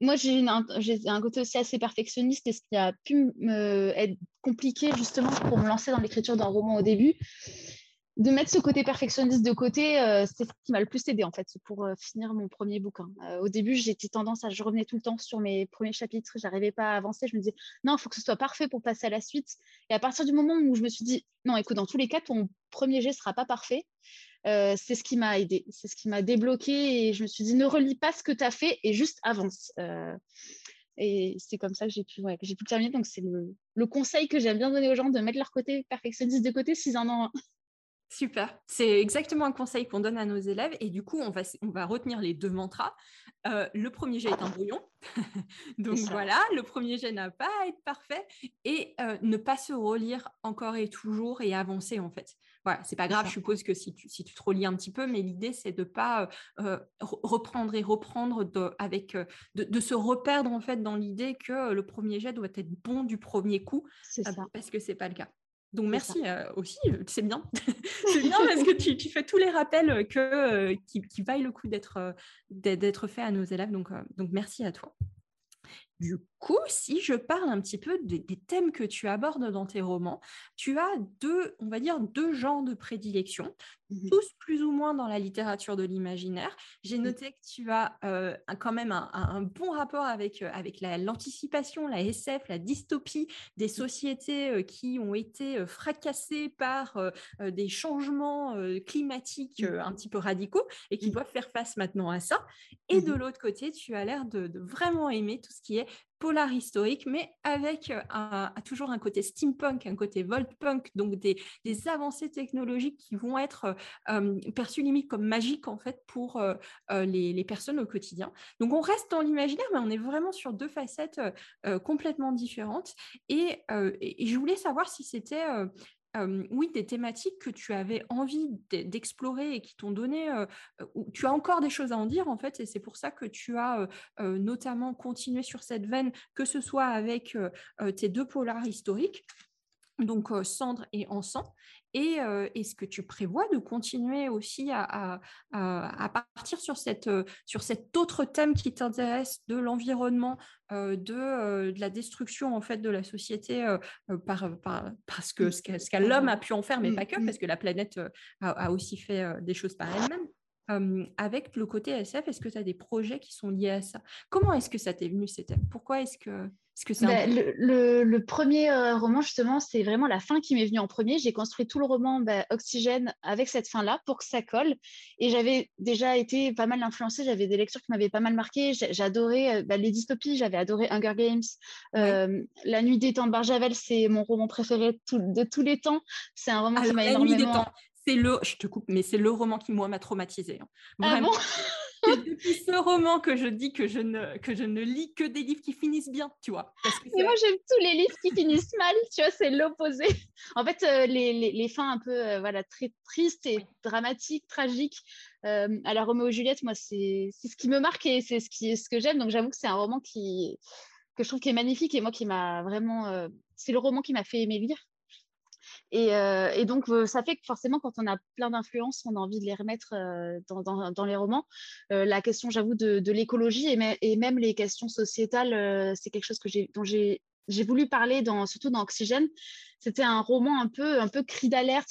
moi, j'ai un, côté aussi assez perfectionniste et ce qui a pu me, être compliqué justement pour me lancer dans l'écriture d'un roman au début, de mettre ce côté perfectionniste de côté, euh, c'est ce qui m'a le plus aidé en fait pour euh, finir mon premier bouquin. Euh, au début, j'étais tendance à, je revenais tout le temps sur mes premiers chapitres, j'arrivais pas à avancer. Je me disais non, il faut que ce soit parfait pour passer à la suite. Et à partir du moment où je me suis dit non, écoute, dans tous les cas, ton premier jet sera pas parfait. C'est ce qui m'a aidé, c'est ce qui m'a débloqué et je me suis dit ne relis pas ce que tu as fait et juste avance. et c'est comme ça que j'ai pu, ouais, j'ai pu terminer. Donc c'est le, le, conseil que j'aime bien donner aux gens de mettre leur côté perfectionniste de côté s'ils en ont Super, c'est exactement un conseil qu'on donne à nos élèves et du coup on va, on va retenir les deux mantras. Euh, le premier jet est un brouillon, [laughs] donc voilà, le premier jet n'a pas à être parfait et euh, ne pas se relire encore et toujours et avancer en fait. Voilà, c'est pas grave, je suppose que si tu, si tu te relis un petit peu, mais l'idée c'est de pas euh, reprendre et reprendre de, avec de, de, se reperdre en fait dans l'idée que le premier jet doit être bon du premier coup, parce que c'est pas le cas. Donc merci euh, aussi, euh, c'est bien. [laughs] c'est bien parce que tu, fais tous les rappels que, euh, qui, qui vaillent le coup d'être, faits à nos élèves. Donc, donc merci à toi. Du coup, si je parle un petit peu des, thèmes que tu abordes dans tes romans, tu as deux, on va dire, deux genres de prédilection, mmh tous plus ou moins dans la littérature de l'imaginaire. J'ai mmh. noté que tu as euh, quand même un, bon rapport avec, euh, avec l'anticipation, la, SF, la dystopie des mmh. sociétés euh, qui ont été fracassées par des changements climatiques un petit peu radicaux et qui doivent faire face maintenant à ça. Et de l'autre côté, tu as l'air de, de vraiment aimer tout ce qui est polar historique, mais avec euh, toujours un côté steampunk, un côté voltpunk, donc des, avancées technologiques qui vont être euh, perçues limite comme magiques en fait pour euh, les, personnes au quotidien. Donc on reste dans l'imaginaire, mais on est vraiment sur deux facettes complètement différentes. et, je voulais savoir si c'était oui, des thématiques que tu avais envie d'explorer et qui t'ont donné, tu as encore des choses à en dire en fait, et c'est pour ça que tu as notamment continué sur cette veine, que ce soit avec tes deux polars historiques, donc Cendre et Encens, et est-ce que tu prévois de continuer aussi à, partir sur, cette, sur cet autre thème qui t'intéresse de l'environnement, de, la destruction en fait de la société par, parce que ce que l'homme a pu en faire, mais mmh, pas que, mmh. parce que la planète a, aussi fait des choses par elle-même. Avec le côté SF, est-ce que tu as des projets qui sont liés à ça? Comment est-ce que ça t'est venu ces thèmes Pourquoi est-ce que bah, le, premier euh, roman, justement, c'est vraiment la fin qui m'est venue en premier. J'ai construit tout le roman bah, Oxygène avec cette fin-là pour que ça colle. Et j'avais déjà été pas mal influencée. J'avais des lectures qui m'avaient pas mal marqué. J'adorais euh, bah, les dystopies. J'avais adoré Hunger Games. La Nuit des temps de Barjavel, c'est mon roman préféré de tous les temps. C'est un roman qui m'a énormément... C'est le, je te coupe, mais c'est le roman qui moi m'a traumatisé. Hein. Ah bon? [laughs] Depuis ce roman que je dis que je, ne, que je ne lis que des livres qui finissent bien, tu vois. Mais moi, j'aime tous les livres qui finissent mal, tu vois, c'est l'opposé. [laughs] En fait, euh, les, les, les, fins un peu euh, voilà, très tristes et dramatiques, tragiques, euh, à la Roméo et Juliette, moi, c'est ce qui me marque et c'est ce, qui, ce que j'aime. Donc, j'avoue que c'est un roman qui, que je trouve qui est magnifique et moi qui m'a vraiment. c'est le roman qui m'a fait aimer lire. Euh, et, donc, euh, ça fait que forcément, quand on a plein d'influences, on a envie de les remettre euh, dans, les romans. la question, j'avoue, de, l'écologie et, même les questions sociétales, c'est quelque chose que dont j'ai voulu parler, surtout dans Oxygène. C'était un roman un peu, un peu cri d'alerte,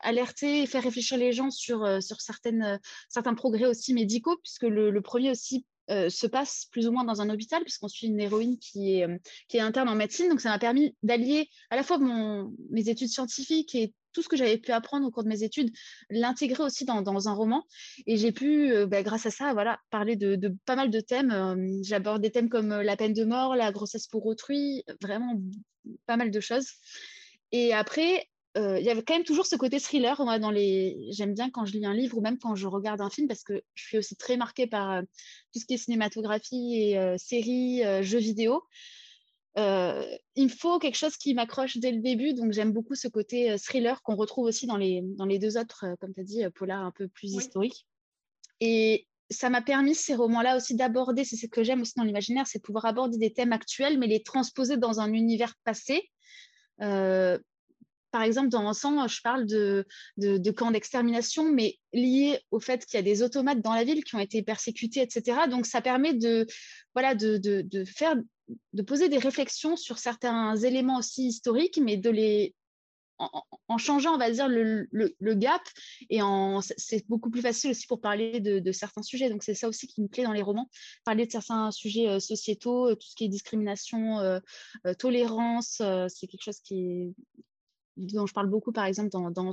alerter et faire réfléchir les gens sur, sur certaines, certains progrès aussi médicaux, puisque le premier aussi se passe plus ou moins dans un hôpital, puisqu'on suit une héroïne qui est, euh, qui est interne en médecine. Donc, ça m'a permis d'allier à la fois mon, mes études scientifiques et tout ce que j'avais pu apprendre au cours de mes études, l'intégrer aussi dans, dans, un roman. Et j'ai pu, euh, bah, grâce à ça, voilà, parler de pas mal de thèmes. J'aborde des thèmes comme la peine de mort, la grossesse pour autrui, vraiment pas mal de choses. Et après, euh, il y avait quand même toujours ce côté thriller. Moi, dans les... J'aime bien quand je lis un livre ou même quand je regarde un film parce que je suis aussi très marquée par euh, tout ce qui est cinématographie et euh, séries, jeux vidéo. il me faut quelque chose qui m'accroche dès le début, donc j'aime beaucoup ce côté thriller qu'on retrouve aussi dans les, dans les deux autres, comme tu as dit, polar un peu plus historiques. Et ça m'a permis, ces romans-là aussi, d'aborder, c'est ce que j'aime aussi dans l'imaginaire, c'est pouvoir aborder des thèmes actuels, mais les transposer dans un univers passé. Euh, par exemple, dans Ensemble, je parle de, camps d'extermination, mais liés au fait qu'il y a des automates dans la ville qui ont été persécutés, etc. Donc, ça permet de, voilà, de, faire, de poser des réflexions sur certains éléments aussi historiques, mais de les, en, changeant, on va dire, le, le, gap. Et c'est beaucoup plus facile aussi pour parler de, certains sujets. Donc, c'est ça aussi qui me plaît dans les romans, parler de certains sujets euh, sociétaux, euh, tout ce qui est discrimination, euh, tolérance. c'est quelque chose qui est, dont je parle beaucoup, par exemple, dans, dans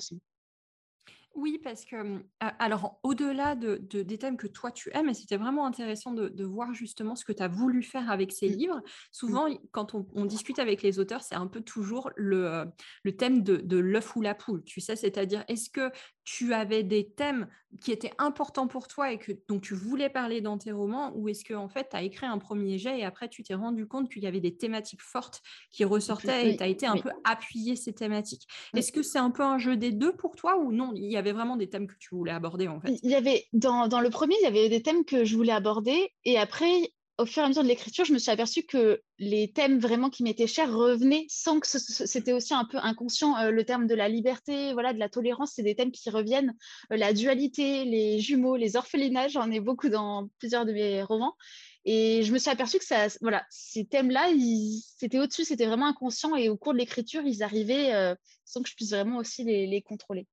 oui, parce que, mmh, alors, au-delà de, des thèmes que toi tu aimes, et c'était vraiment intéressant de, voir justement ce que tu as voulu faire avec ces mmh. livres. Mmh. Souvent, quand on, discute avec les auteurs, c'est un peu toujours le, le thème de, de l'œuf ou la poule, tu sais, c'est-à-dire est-ce que tu avais des thèmes qui étaient importants pour toi et que dont tu voulais parler dans tes romans, ou est-ce que en fait, tu as écrit un premier jet et après tu t'es rendu compte qu'il y avait des thématiques fortes qui ressortaient et tu as été un peu appuyé ces thématiques? Est-ce que c'est un peu un jeu des deux pour toi ou non Il y avait vraiment des thèmes que tu voulais aborder en fait? Il y avait dans, dans le premier, il y avait des thèmes que je voulais aborder et après au fur et à mesure de l'écriture, je me suis aperçue que les thèmes vraiment qui m'étaient chers revenaient sans que c'était aussi un peu inconscient. Euh, le terme de la liberté, voilà, de la tolérance, c'est des thèmes qui reviennent. Euh, la dualité, les jumeaux, les orphelinages, j'en ai beaucoup dans plusieurs de mes romans. Et je me suis aperçue que ces thèmes-là, c'était au-dessus, c'était vraiment inconscient. Et au cours de l'écriture, ils arrivaient euh, sans que je puisse vraiment aussi les contrôler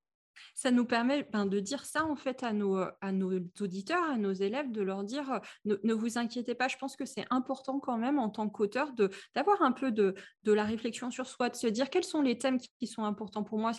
ça nous permet ben, de dire ça en fait à nos, à nos auditeurs, à nos élèves, de leur dire ne, vous inquiétez pas, je pense que c'est important quand même en tant qu'auteur d'avoir un peu de, la réflexion sur soi, de se dire quels sont les thèmes qui, sont importants pour moi,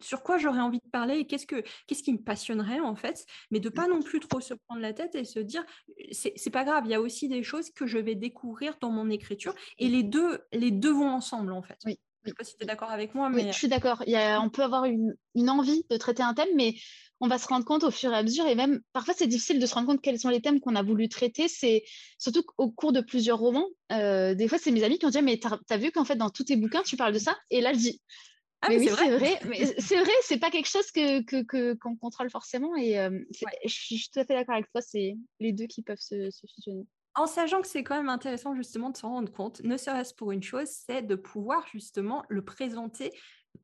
sur quoi j'aurais envie de parler et qu'est-ce, que, qui me passionnerait en fait, mais de pas non plus trop se prendre la tête et se dire c'est, pas grave, il y a aussi des choses que je vais découvrir dans mon écriture et les deux, les deux vont ensemble en fait. Je ne sais pas si tu es d'accord avec moi. Mais... je suis d'accord. on peut avoir une, envie de traiter un thème, mais on va se rendre compte au fur et à mesure. Et même, parfois, c'est difficile de se rendre compte quels sont les thèmes qu'on a voulu traiter. C'est surtout au cours de plusieurs romans. Euh, des fois, c'est mes amis qui ont dit Mais tu as, vu qu'en fait, dans tous tes bouquins, tu parles de ça? Et là, je dis ah, mais, oui, c'est vrai. Mais c'est vrai, c'est pas quelque chose que, qu'on contrôle forcément. Et euh, je, suis, tout à fait d'accord avec toi. C'est les deux qui peuvent se, se fusionner en sachant que c'est quand même intéressant justement de s'en rendre compte, ne serait-ce pour une chose, c'est de pouvoir justement le présenter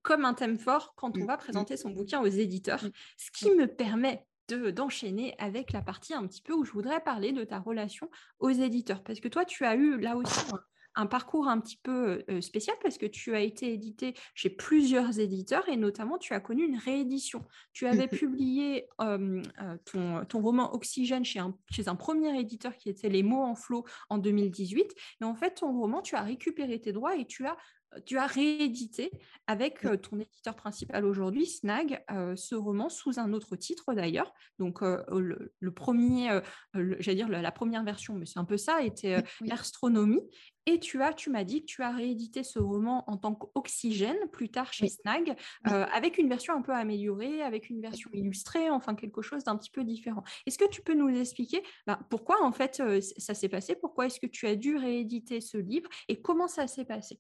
comme un thème fort quand on mmh, va mmh. présenter son bouquin aux éditeurs, mmh, ce qui me permet d'enchaîner avec la partie un petit peu où je voudrais parler de ta relation aux éditeurs. Parce que toi, tu as eu là aussi un parcours un petit peu spécial parce que tu as été édité chez plusieurs éditeurs et notamment tu as connu une réédition. Tu avais [laughs] publié ton, ton, roman Oxygène chez un, chez un premier éditeur qui était Les mots en flot en 2018. Et en fait, ton roman, tu as récupéré tes droits et tu as tu as réédité avec ton éditeur principal aujourd'hui, Snag, ce roman sous un autre titre d'ailleurs. Donc le, premier, j'allais dire la, première version, mais c'est un peu ça, était l'astronomie. Et tu as, tu m'as dit que tu as réédité ce roman en tant qu'Oxygène plus tard chez Snag, euh, avec une version un peu améliorée, avec une version illustrée, enfin quelque chose d'un petit peu différent. Est-ce que tu peux nous expliquer bah, pourquoi en fait euh, ça s'est passé? Pourquoi est-ce que tu as dû rééditer ce livre et comment ça s'est passé?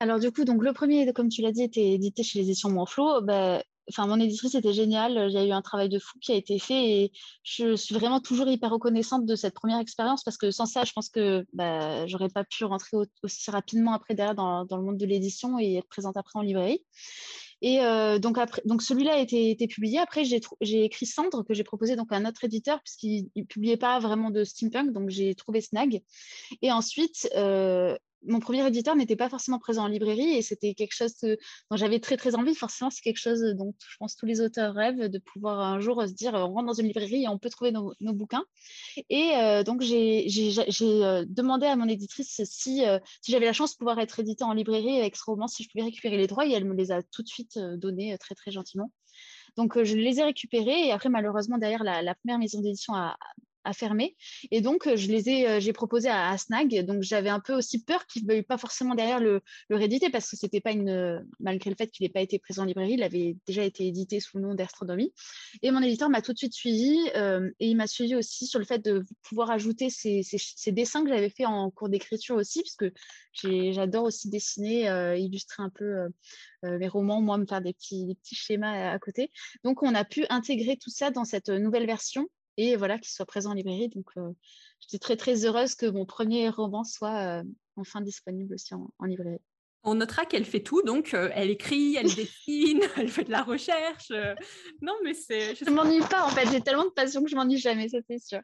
Alors du coup, donc le premier, comme tu l'as dit, était édité chez les éditions Monflo. Bah, enfin, mon éditrice était géniale. Il y a eu un travail de fou qui a été fait et je suis vraiment toujours hyper reconnaissante de cette première expérience parce que sans ça, je pense que bah, j'aurais pas pu rentrer aussi rapidement après derrière dans, le monde de l'édition et être présente après en librairie. Et euh, donc, donc celui-là a été, été, publié. Après, j'ai écrit Cendre, que j'ai proposé donc à un autre éditeur, puisqu'il ne publiait pas vraiment de steampunk. Donc, j'ai trouvé Snag. Et ensuite, euh, mon premier éditeur n'était pas forcément présent en librairie et c'était quelque chose dont j'avais très très envie. Forcément, c'est quelque chose dont je pense tous les auteurs rêvent de pouvoir un jour se dire on rentre dans une librairie et on peut trouver nos, bouquins. Et euh, donc j'ai euh, demandé à mon éditrice si, euh, si j'avais la chance de pouvoir être édité en librairie avec ce roman, si je pouvais récupérer les droits et elle me les a tout de suite donnés très très gentiment. Donc, je les ai récupérés et après, malheureusement, derrière, la, la première maison d'édition a, à fermer. Et donc, euh, je les ai, euh, j'ai proposé à, Snag. Donc, j'avais un peu aussi peur qu'il ne veuille pas forcément derrière le, le rééditer parce que c'était pas une, malgré le fait qu'il n'ait pas été présent en librairie, il avait déjà été édité sous le nom d'Astronomie. Et mon éditeur m'a tout de suite suivi euh, et il m'a suivi aussi sur le fait de pouvoir ajouter ces, ces, dessins que j'avais fait en cours d'écriture aussi, parce que j'adore aussi dessiner, illustrer un peu mes romans, moi, me faire des petits, des petits schémas à côté. Donc, on a pu intégrer tout ça dans cette nouvelle version et voilà, qu'il soit présent en librairie. Donc, euh, j'étais très, très heureuse que mon premier roman soit euh, enfin disponible aussi en, librairie. On notera qu'elle fait tout, donc euh, elle écrit, elle [laughs] dessine, elle fait de la recherche. non, mais c'est. Je ne m'ennuie pas en fait, j'ai tellement de passion que je m'ennuie jamais, ça c'est sûr.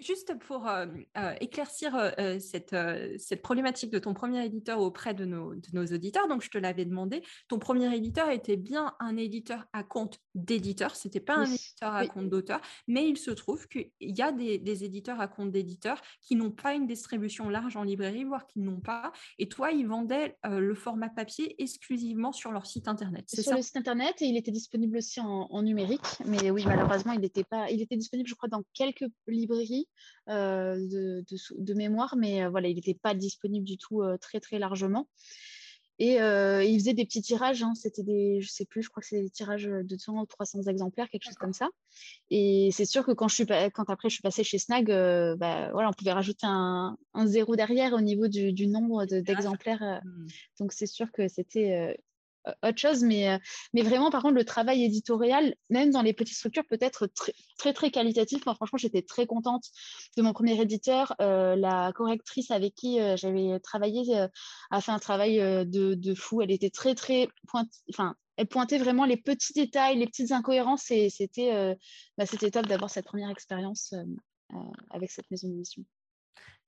Juste pour euh, euh, éclaircir euh, cette, cette, problématique de ton premier éditeur auprès de nos, de nos auditeurs, donc je te l'avais demandé, ton premier éditeur était bien un éditeur à compte d'éditeur, ce n'était pas un éditeur à compte d'auteur, mais il se trouve qu'il y a des, des, éditeurs à compte d'éditeurs qui n'ont pas une distribution large en librairie, voire qui n'ont pas, et toi, ils vendaient le format papier exclusivement sur leur site internet. Sur ça? le site internet, et il était disponible aussi en, en numérique, mais oui, malheureusement, il était, pas, il était disponible, je crois, dans quelques librairies. Euh, de, mémoire, mais euh, voilà, il n'était pas disponible du tout euh, très très largement. Et il faisait des petits tirages, hein. c'était des, je sais plus, je crois que c'est des tirages de 200 ou 300 exemplaires, quelque chose comme ça. Et c'est sûr que quand, je suis, quand après je suis passée chez Snag, bah, voilà, on pouvait rajouter un, zéro derrière au niveau du, nombre d'exemplaires. Mmh. Donc c'est sûr que c'était autre chose, mais, euh, mais vraiment, par contre, le travail éditorial, même dans les petites structures, peut être très, très, qualitatif. Moi, franchement, j'étais très contente de mon premier éditeur. Euh, la correctrice avec qui euh, j'avais travaillé a fait un travail de, de, fou. Elle était très, très pointe, enfin, elle pointait vraiment les petits détails, les petites incohérences, et c'était bah, top d'avoir cette première expérience avec cette maison d'édition.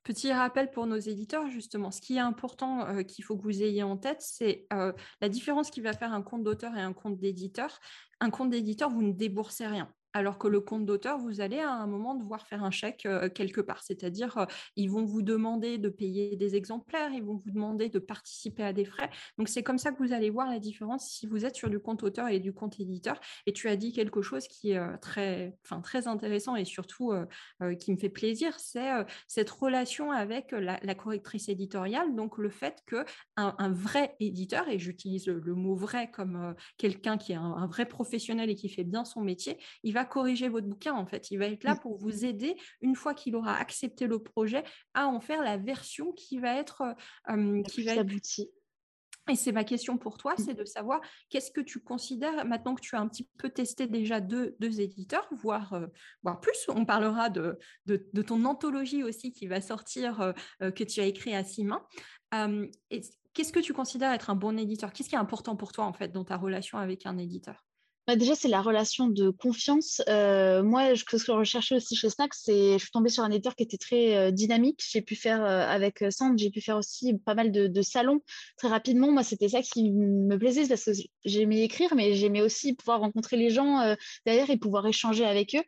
Petit rappel pour nos éditeurs, justement, ce qui est important euh, qu'il faut que vous ayez en tête, c'est euh, la différence qui va faire un compte d'auteur et un compte d'éditeur. Un compte d'éditeur, vous ne déboursez rien alors que le compte d'auteur, vous allez à un moment devoir faire un chèque euh, quelque part. C'est-à-dire, euh, ils vont vous demander de payer des exemplaires, ils vont vous demander de participer à des frais. Donc, c'est comme ça que vous allez voir la différence si vous êtes sur du compte auteur et du compte éditeur. Et tu as dit quelque chose qui est euh, très, intéressant et surtout qui me fait plaisir, c'est cette relation avec la, correctrice éditoriale. Donc, le fait que un, vrai éditeur, et j'utilise le, mot vrai comme quelqu'un qui est un vrai professionnel et qui fait bien son métier, il va corriger votre bouquin en fait. Il va être là pour vous aider une fois qu'il aura accepté le projet à en faire la version qui va être euh, qui va aboutie. Et c'est ma question pour toi, mmh. c'est de savoir qu'est-ce que tu considères, maintenant que tu as un petit peu testé déjà deux, deux éditeurs, voire, euh, voire plus, on parlera de, de, ton anthologie aussi qui va sortir, euh, que tu as écrit à six mains. qu'est-ce que tu considères être un bon éditeur? Qu'est-ce qui est important pour toi en fait dans ta relation avec un éditeur? Déjà, c'est la relation de confiance. Euh, moi, ce que je recherchais aussi chez Snack, c'est je suis tombée sur un éditeur qui était très euh, dynamique. J'ai pu faire euh, avec Sand, j'ai pu faire aussi pas mal de, salons très rapidement. Moi, c'était ça qui me plaisait parce que j'aimais écrire, mais j'aimais aussi pouvoir rencontrer les gens derrière et pouvoir échanger avec eux.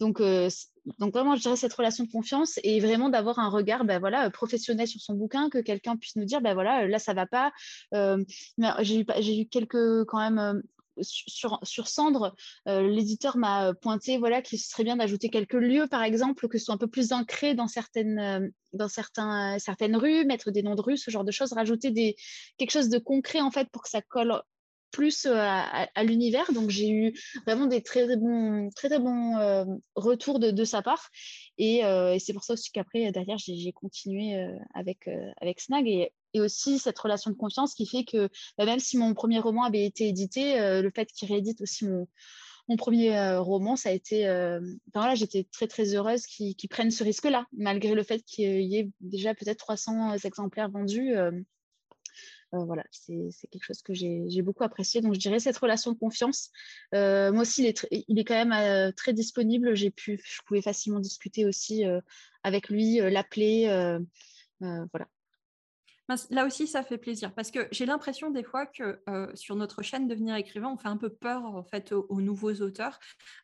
Donc, vraiment, je dirais cette relation de confiance et vraiment d'avoir un regard ben voilà, professionnel sur son bouquin, que quelqu'un puisse nous dire, ben voilà, là, ça va pas. j'ai eu quelques quand même sur, Cendre, l'éditeur m'a pointé voilà, qu'il serait bien d'ajouter quelques lieux, par exemple, que ce soit un peu plus ancré dans certaines, dans certains, certaines rues, mettre des noms de rues, ce genre de choses, rajouter des, quelque chose de concret en fait pour que ça colle plus à, l'univers. Donc, j'ai eu vraiment des très, bons, très, très bons retours de, sa part. Et, c'est pour ça aussi qu'après, derrière, j'ai continué avec, Snag. Aussi cette relation de confiance qui fait que bah, même si mon premier roman avait été édité, le fait qu'il réédite aussi mon, mon premier roman, ça a été. voilà, j'étais très très heureuse qu'ils prennent ce risque-là, malgré le fait qu'il y ait déjà peut-être 300 exemplaires vendus. Euh, voilà, c'est quelque chose que j'ai beaucoup apprécié. Donc, je dirais cette relation de confiance. Euh, moi aussi, il est, il est, quand même euh, très disponible. Pu, je pouvais facilement discuter aussi avec lui, l'appeler. voilà. Là aussi, ça fait plaisir parce que j'ai l'impression des fois que euh, sur notre chaîne Devenir écrivain, on fait un peu peur en fait aux, nouveaux auteurs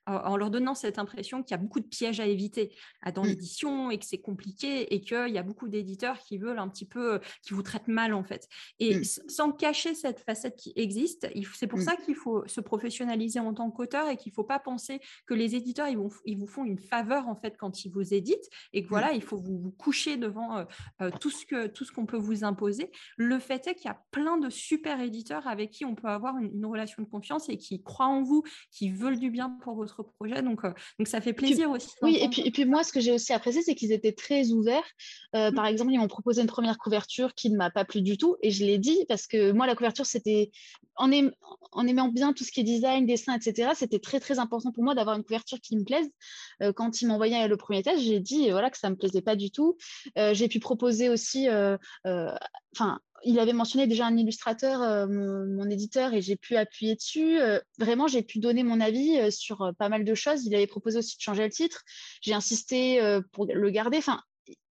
euh, en leur donnant cette impression qu'il y a beaucoup de pièges à éviter dans mmh. l'édition et que c'est compliqué et qu'il y a beaucoup d'éditeurs qui veulent un petit peu, qui vous traitent mal en fait. Et mmh. sans cacher cette facette qui existe, c'est pour mmh. ça qu'il faut se professionnaliser en tant qu'auteur et qu'il ne faut pas penser que les éditeurs ils, vont, ils vous font une faveur en fait quand ils vous éditent et que voilà, il faut vous, vous coucher devant euh, tout ce que tout ce qu'on peut vous imposer le fait est qu'il y a plein de super éditeurs avec qui on peut avoir une, relation de confiance et qui croient en vous, qui veulent du bien pour votre projet. Donc, euh, donc ça fait plaisir aussi. Oui, et puis, et puis moi, ce que j'ai aussi apprécié, c'est qu'ils étaient très ouverts. Euh, mmh. Par exemple, ils m'ont proposé une première couverture qui ne m'a pas plu du tout. Et je l'ai dit parce que moi, la couverture, c'était en, en, aimant bien tout ce qui est design, dessin, etc. C'était très, très important pour moi d'avoir une couverture qui me plaise. Euh, quand ils m'envoyaient le premier test, j'ai dit voilà, que ça ne me plaisait pas du tout. j'ai pu proposer aussi enfin, il avait mentionné déjà un illustrateur, euh, mon, éditeur, et j'ai pu appuyer dessus. Euh, vraiment, j'ai pu donner mon avis euh, sur pas mal de choses. Il avait proposé aussi de changer le titre. J'ai insisté pour le garder. Enfin,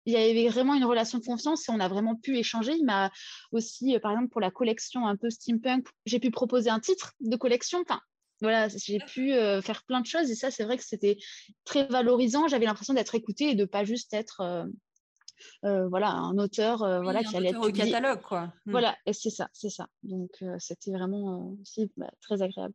il y avait vraiment une relation de confiance et on a vraiment pu échanger. Il m'a aussi, par exemple, pour la collection un peu steampunk, j'ai pu proposer un titre de collection. Enfin, voilà, j'ai pu faire plein de choses et ça, c'est vrai que c'était très valorisant. J'avais l'impression d'être écoutée et de pas juste être euh, voilà, un auteur euh, voilà, qui allait être au catalogue. Quoi. Mmh. Voilà, c'est ça, c'est ça. Donc, euh, c'était vraiment aussi bah, très agréable.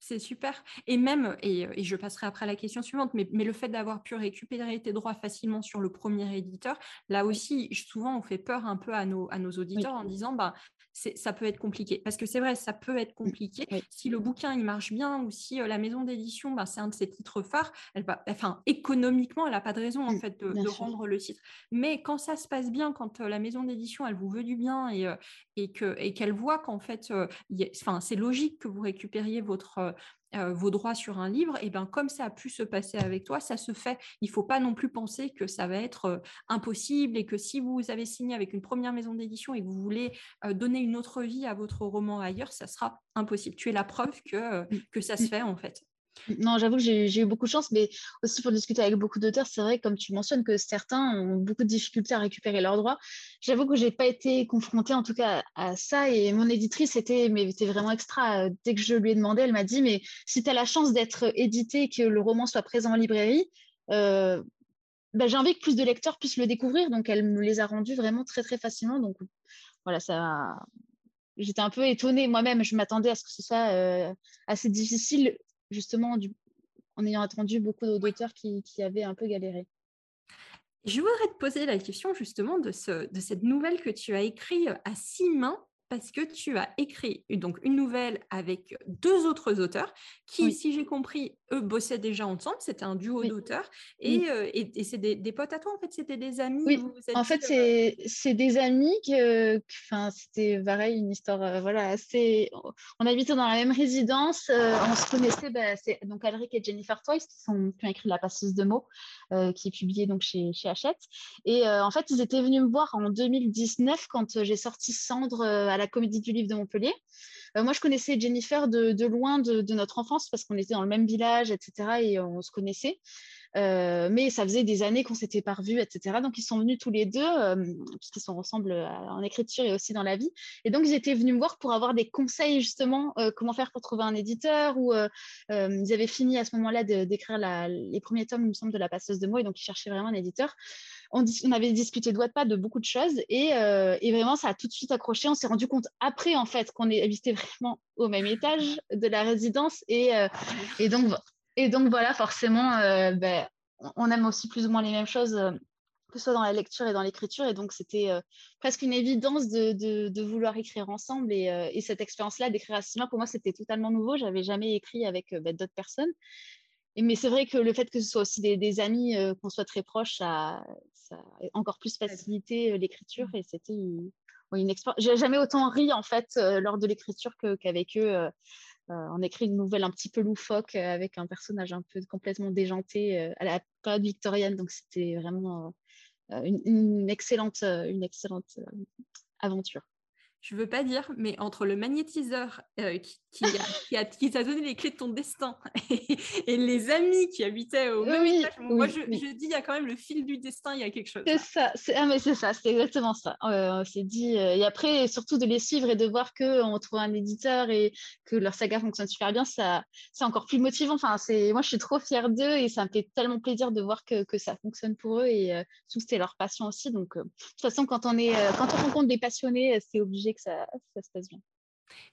C'est super. Et même, et, je passerai après à la question suivante, mais, mais le fait d'avoir pu récupérer tes droits facilement sur le premier éditeur, là aussi, souvent, on fait peur un peu à nos, à nos auditeurs en disant, bah, ça peut être compliqué. Parce que c'est vrai, ça peut être mmh, compliqué. Si le bouquin, il marche bien ou si la maison d'édition, bah, c'est un de ses titres phares, elle va, enfin, économiquement, elle n'a pas de raison, en mmh, fait, de, rendre le titre. Mais quand ça se passe bien, quand la maison d'édition, elle vous veut du bien et, et qu'elle et voit qu'en fait, enfin, c'est logique que vous récupériez votre euh, vos droits sur un livre, et ben comme ça a pu se passer avec toi, ça se fait. Il ne faut pas non plus penser que ça va être euh, impossible et que si vous avez signé avec une première maison d'édition et que vous voulez euh, donner une autre vie à votre roman ailleurs, ça sera impossible. Tu es la preuve que, mmh. que ça se mmh. fait en fait. Non, j'avoue que j'ai eu beaucoup de chance, mais aussi pour discuter avec beaucoup d'auteurs, c'est vrai, comme tu mentionnes, que certains ont beaucoup de difficultés à récupérer leurs droits. J'avoue que je n'ai pas été confrontée en tout cas à ça, et mon éditrice était, mais vraiment extra. Dès que je lui ai demandé, elle m'a dit, mais si tu as la chance d'être édité que le roman soit présent en librairie, euh, bah, j'ai envie que plus de lecteurs puissent le découvrir. Donc, elle me les a rendus vraiment très, très facilement. Donc, voilà, ça... J'étais un peu étonnée moi-même. Je m'attendais à ce que ce soit euh, assez difficile justement en ayant attendu beaucoup d'auteurs qui, qui, avaient un peu galéré. Je voudrais te poser la question justement de, ce, de cette nouvelle que tu as écrite à six mains parce que tu as écrit donc une nouvelle avec deux autres auteurs qui, si j'ai compris, eux bossaient déjà ensemble. C'était un duo d'auteurs et, euh, et, c'est des, des, potes à toi en fait. C'était des amis. Oui. en fait, euh, c'est des amis que, enfin, c'était pareil une histoire. Euh, voilà, assez. On habitait dans la même résidence. on se connaissait. Bah, c'est donc Alric et Jennifer Toys qui, sont, qui ont écrit La passeuse de mots, qui est publiée donc chez, chez Hachette. Et en fait, ils étaient venus me voir en 2019 quand j'ai sorti Cendre à la Comédie du Livre de Montpellier. Euh, moi, je connaissais Jennifer de, loin de, notre enfance parce qu'on était dans le même village, etc. Et on se connaissait. Mais ça faisait des années qu'on s'était pas revus, etc. Donc, ils sont venus tous les deux, puisqu'ils sont ensemble en écriture et aussi dans la vie. Et donc, ils étaient venus me voir pour avoir des conseils, justement, comment faire pour trouver un éditeur, ou ils avaient fini à ce moment-là d'écrire les premiers tomes, il me semble, de La passeuse de mots, et donc ils cherchaient vraiment un éditeur. On, avait discuté de Wattpad de beaucoup de choses, et, et, vraiment, ça a tout de suite accroché. On s'est rendu compte après, en fait, qu'on habitait vraiment au même étage de la résidence, et, et donc et donc voilà, forcément, euh, ben, on aime aussi plus ou moins les mêmes choses, euh, que ce soit dans la lecture et dans l'écriture. Et donc c'était euh, presque une évidence de, vouloir écrire ensemble. Et, cette expérience-là d'écrire à Simon, pour moi, c'était totalement nouveau. J'avais jamais écrit avec ben, d'autres personnes. Mais c'est vrai que le fait que ce soit aussi des, amis, qu'on soit très proches, ça, a encore plus facilité l'écriture. Et c'était une, une expérience. J'ai jamais autant ri en fait lors de l'écriture qu'avec eux on écrit une nouvelle un petit peu loufoque euh, avec un personnage un peu complètement déjanté euh, à la période victorienne. Donc c'était vraiment une, une excellente aventure je veux pas dire, mais entre le magnétiseur euh, qui, t'a donné les clés de ton destin [laughs] et, les amis qui habitaient au même étage, moi je, dis il y a quand même le fil du destin, il y a quelque chose. C'est ça, c'est ah, ça, c'est exactement ça. on s'est dit, euh, et après surtout de les suivre et de voir qu'on trouve un éditeur et que leur saga fonctionne super bien, ça, c'est encore plus motivant. Enfin, c'est, moi je suis trop fière d'eux et ça me fait tellement plaisir de voir que, ça fonctionne pour eux et euh, tout c'était leur passion aussi. Donc de toute façon, quand on est, quand on rencontre des passionnés, c'est obligé que ça, se passe bien.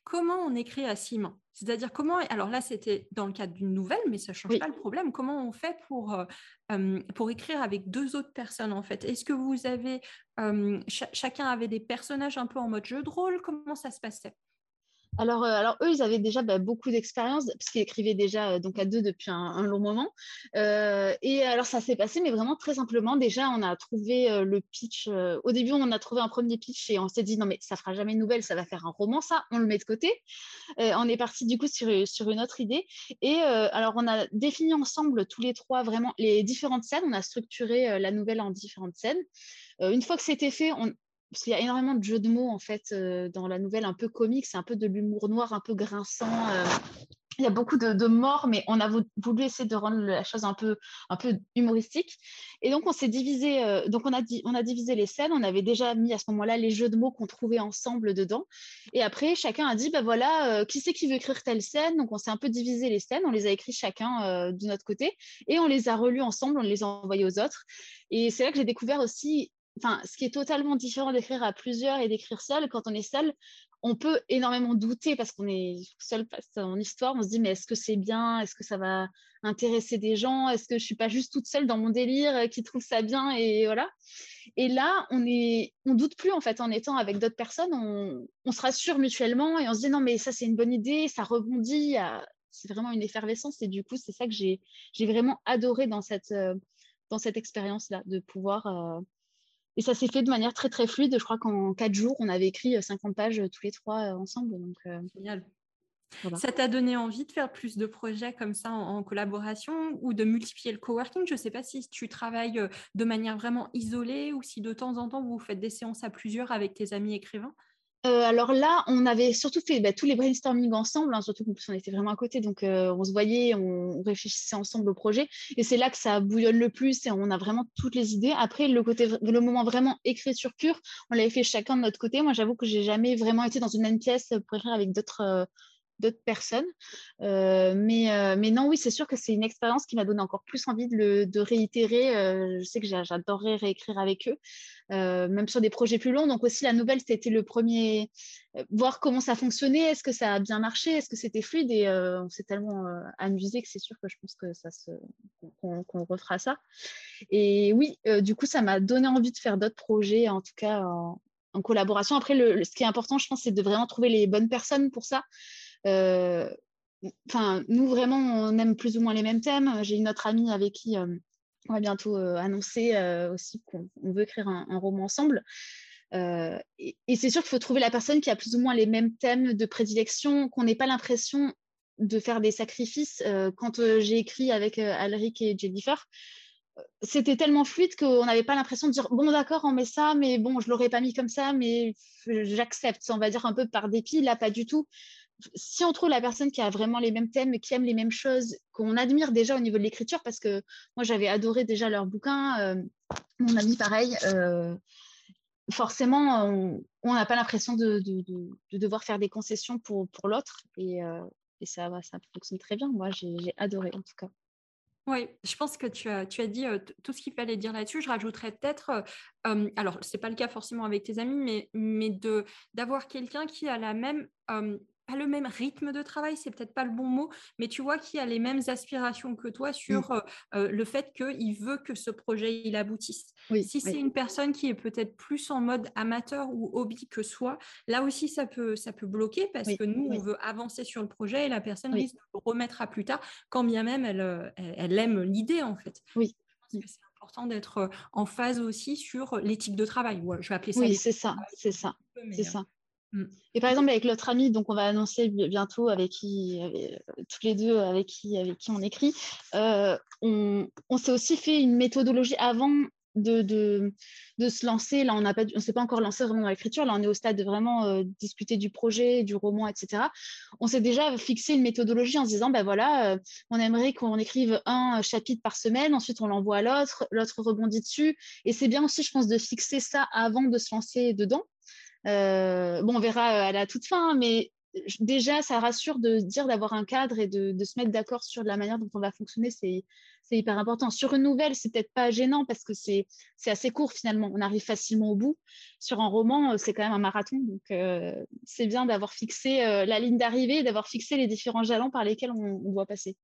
Comment on écrit à Simon C'est-à-dire comment Alors là, c'était dans le cadre d'une nouvelle, mais ça ne change pas le problème. Comment on fait pour, euh, pour écrire avec deux autres personnes en fait? Est-ce que vous avez chacun avait des personnages un peu en mode jeu de rôle? Comment ça se passait? Alors, euh, alors, eux, ils avaient déjà bah, beaucoup d'expérience, puisqu'ils écrivaient déjà euh, donc à deux depuis un, long moment. Euh, et alors, ça s'est passé, mais vraiment très simplement. Déjà, on a trouvé le pitch. au début, on a trouvé un premier pitch et on s'est dit, non, mais ça fera jamais une nouvelle, ça va faire un roman, ça, on le met de côté. on est parti du coup sur, sur une autre idée. Et alors, on a défini ensemble tous les trois vraiment les différentes scènes. On a structuré la nouvelle en différentes scènes. une fois que c'était fait, on, parce qu'il y a énormément de jeux de mots en fait euh, dans la nouvelle, un peu comique, c'est un peu de l'humour noir, un peu grinçant. Euh, il y a beaucoup de, morts, mais on a voulu essayer de rendre la chose un peu, un peu humoristique. Et donc on s'est divisé, euh, donc on a, on a divisé les scènes. On avait déjà mis à ce moment-là les jeux de mots qu'on trouvait ensemble dedans. Et après chacun a dit, ben voilà, qui c'est qui veut écrire telle scène? Donc on s'est un peu divisé les scènes. On les a écrits chacun de notre côté et on les a relus ensemble. On les a envoyés aux autres. Et c'est là que j'ai découvert aussi enfin, ce qui est totalement différent d'écrire à plusieurs et d'écrire seul, quand on est seul, on peut énormément douter parce qu'on est seul en histoire. On se dit, mais est-ce que c'est bien? Est-ce que ça va intéresser des gens? Est-ce que je suis pas juste toute seule dans mon délire euh, qui trouve ça bien? Et voilà. Et là, on est, on doute plus en fait en étant avec d'autres personnes. On, se rassure mutuellement et on se dit, non, mais ça, c'est une bonne idée, ça rebondit. C'est vraiment une effervescence. Et du coup, c'est ça que j'ai vraiment adoré dans cette, euh, cette expérience-là, de pouvoir. Euh, et ça s'est fait de manière très très fluide. Je crois qu'en quatre jours, on avait écrit 50 pages tous les trois euh, ensemble. Donc, euh, Génial. Ça t'a donné envie de faire plus de projets comme ça en, collaboration ou de multiplier le coworking? Je ne sais pas si tu travailles euh, de manière vraiment isolée ou si de temps en temps vous faites des séances à plusieurs avec tes amis écrivains. Euh, alors là, on avait surtout fait bah, tous les brainstorming ensemble, hein, surtout qu'on était vraiment à côté, donc euh, on se voyait, on, réfléchissait ensemble au projet, et c'est là que ça bouillonne le plus et on a vraiment toutes les idées. Après, le côté, le moment vraiment écriture pure, on l'avait fait chacun de notre côté. Moi, j'avoue que j'ai jamais vraiment été dans une même pièce pour écrire avec d'autres euh, d'autres personnes. Euh, mais, euh, mais non, oui, c'est sûr que c'est une expérience qui m'a donné encore plus envie de, le, réitérer. Euh, je sais que j'adorerais réécrire avec eux, même sur des projets plus longs. Donc aussi, la nouvelle, c'était le premier, voir comment ça fonctionnait, est-ce que ça a bien marché, est-ce que c'était fluide? Et on s'est tellement amusé que c'est sûr que je pense que ça se, qu'on, refera ça. Et oui, du coup, ça m'a donné envie de faire d'autres projets, en tout cas en, en collaboration. Après, le, ce qui est important, je pense, c'est de vraiment trouver les bonnes personnes pour ça. Euh, enfin, nous, vraiment, on aime plus ou moins les mêmes thèmes. J'ai une autre amie avec qui euh, on va bientôt euh, annoncer aussi qu'on veut écrire un, roman ensemble. et, c'est sûr qu'il faut trouver la personne qui a plus ou moins les mêmes thèmes de prédilection, qu'on n'ait pas l'impression de faire des sacrifices. quand j'ai écrit avec Alric et Jennifer, c'était tellement fluide qu'on n'avait pas l'impression de dire bon d'accord on met ça mais bon je l'aurais pas mis comme ça mais j'accepte on va dire un peu par dépit là pas du tout si on trouve la personne qui a vraiment les mêmes thèmes, qui aime les mêmes choses, qu'on admire déjà au niveau de l'écriture, parce que moi j'avais adoré déjà leur bouquin, mon ami pareil, forcément on n'a pas l'impression de, de, devoir faire des concessions pour, l'autre et, et ça, ça fonctionne très bien. Moi j'ai adoré en tout cas. Oui, je pense que tu as, tu as dit tout ce qu'il fallait dire là-dessus. Je rajouterais peut-être, alors ce n'est pas le cas forcément avec tes amis, mais, mais d'avoir quelqu'un qui a la même le même rythme de travail, c'est peut-être pas le bon mot, mais tu vois qu'il a les mêmes aspirations que toi sur mmh. euh, euh, le fait qu'il veut que ce projet il aboutisse. si c'est une personne qui est peut-être plus en mode amateur ou hobby que soi, là aussi ça peut ça peut bloquer parce que nous on veut avancer sur le projet et la personne risque de le remettre à plus tard, quand bien même elle, euh, elle, aime l'idée en fait. Oui. c'est important d'être en phase aussi sur l'éthique de travail. je vais appeler ça. Oui, c'est ça, c'est ça, c'est ça. Mm. Et par exemple, avec l'autre ami, donc on va annoncer bientôt avec qui, euh, toutes les deux, avec qui, avec qui on écrit, euh, on, s'est aussi fait une méthodologie avant de, se lancer. Là, on ne s'est pas encore lancé vraiment dans l'écriture. Là, on est au stade de vraiment euh, discuter du projet, du roman, etc. On s'est déjà fixé une méthodologie en se disant, ben voilà, on aimerait qu'on écrive un chapitre par semaine, ensuite on l'envoie à l'autre, l'autre rebondit dessus. Et c'est bien aussi, je pense, de fixer ça avant de se lancer dedans. Euh, bon, on verra euh, à la toute fin, hein, mais déjà, ça rassure de dire d'avoir un cadre et de, se mettre d'accord sur la manière dont on va fonctionner, c'est hyper important. Sur une nouvelle, c'est peut-être pas gênant parce que c'est assez court finalement, on arrive facilement au bout. Sur un roman, euh, c'est quand même un marathon, donc c'est bien d'avoir fixé la ligne d'arrivée, d'avoir fixé les différents jalons par lesquels on doit passer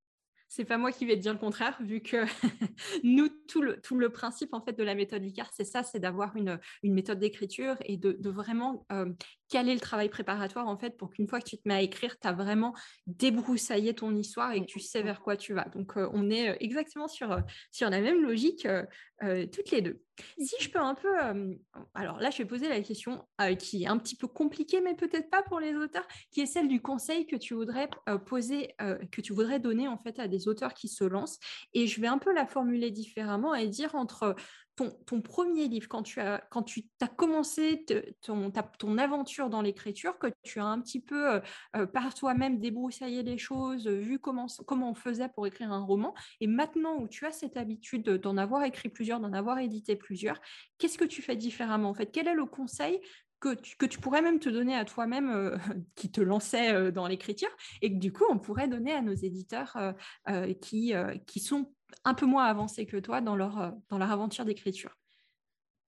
c'est pas moi qui vais te dire le contraire, vu que [laughs] nous, tout le, tout le principe en fait de la méthode Vicar, c'est ça, c'est d'avoir une, une, méthode d'écriture et de, de vraiment euh, caler le travail préparatoire en fait pour qu'une fois que tu te mets à écrire, tu as vraiment débroussaillé ton histoire et que tu sais vers quoi tu vas. Donc euh, on est euh, exactement sur, sur la même logique toutes les deux. Si je peux un peu... alors là, je vais poser la question qui est un petit peu compliquée, mais peut-être pas pour les auteurs, qui est celle du conseil que tu voudrais poser, que tu voudrais donner en fait à des auteurs qui se lancent. Et je vais un peu la formuler différemment et dire entre ton, premier livre, quand tu as, commencé ton, aventure dans l'écriture, que tu as un petit peu euh, euh, par toi-même débroussaillé les choses, vu comment, on faisait pour écrire un roman, et maintenant où tu as cette habitude d'en avoir écrit plusieurs, d'en avoir édité plusieurs, qu'est-ce que tu fais différemment en fait? Quel est le conseil que tu, pourrais même te donner à toi-même euh, [laughs] qui te lançait dans l'écriture et que du coup on pourrait donner à nos éditeurs qui sont un peu moins avancés que toi dans leur, euh, dans leur aventure d'écriture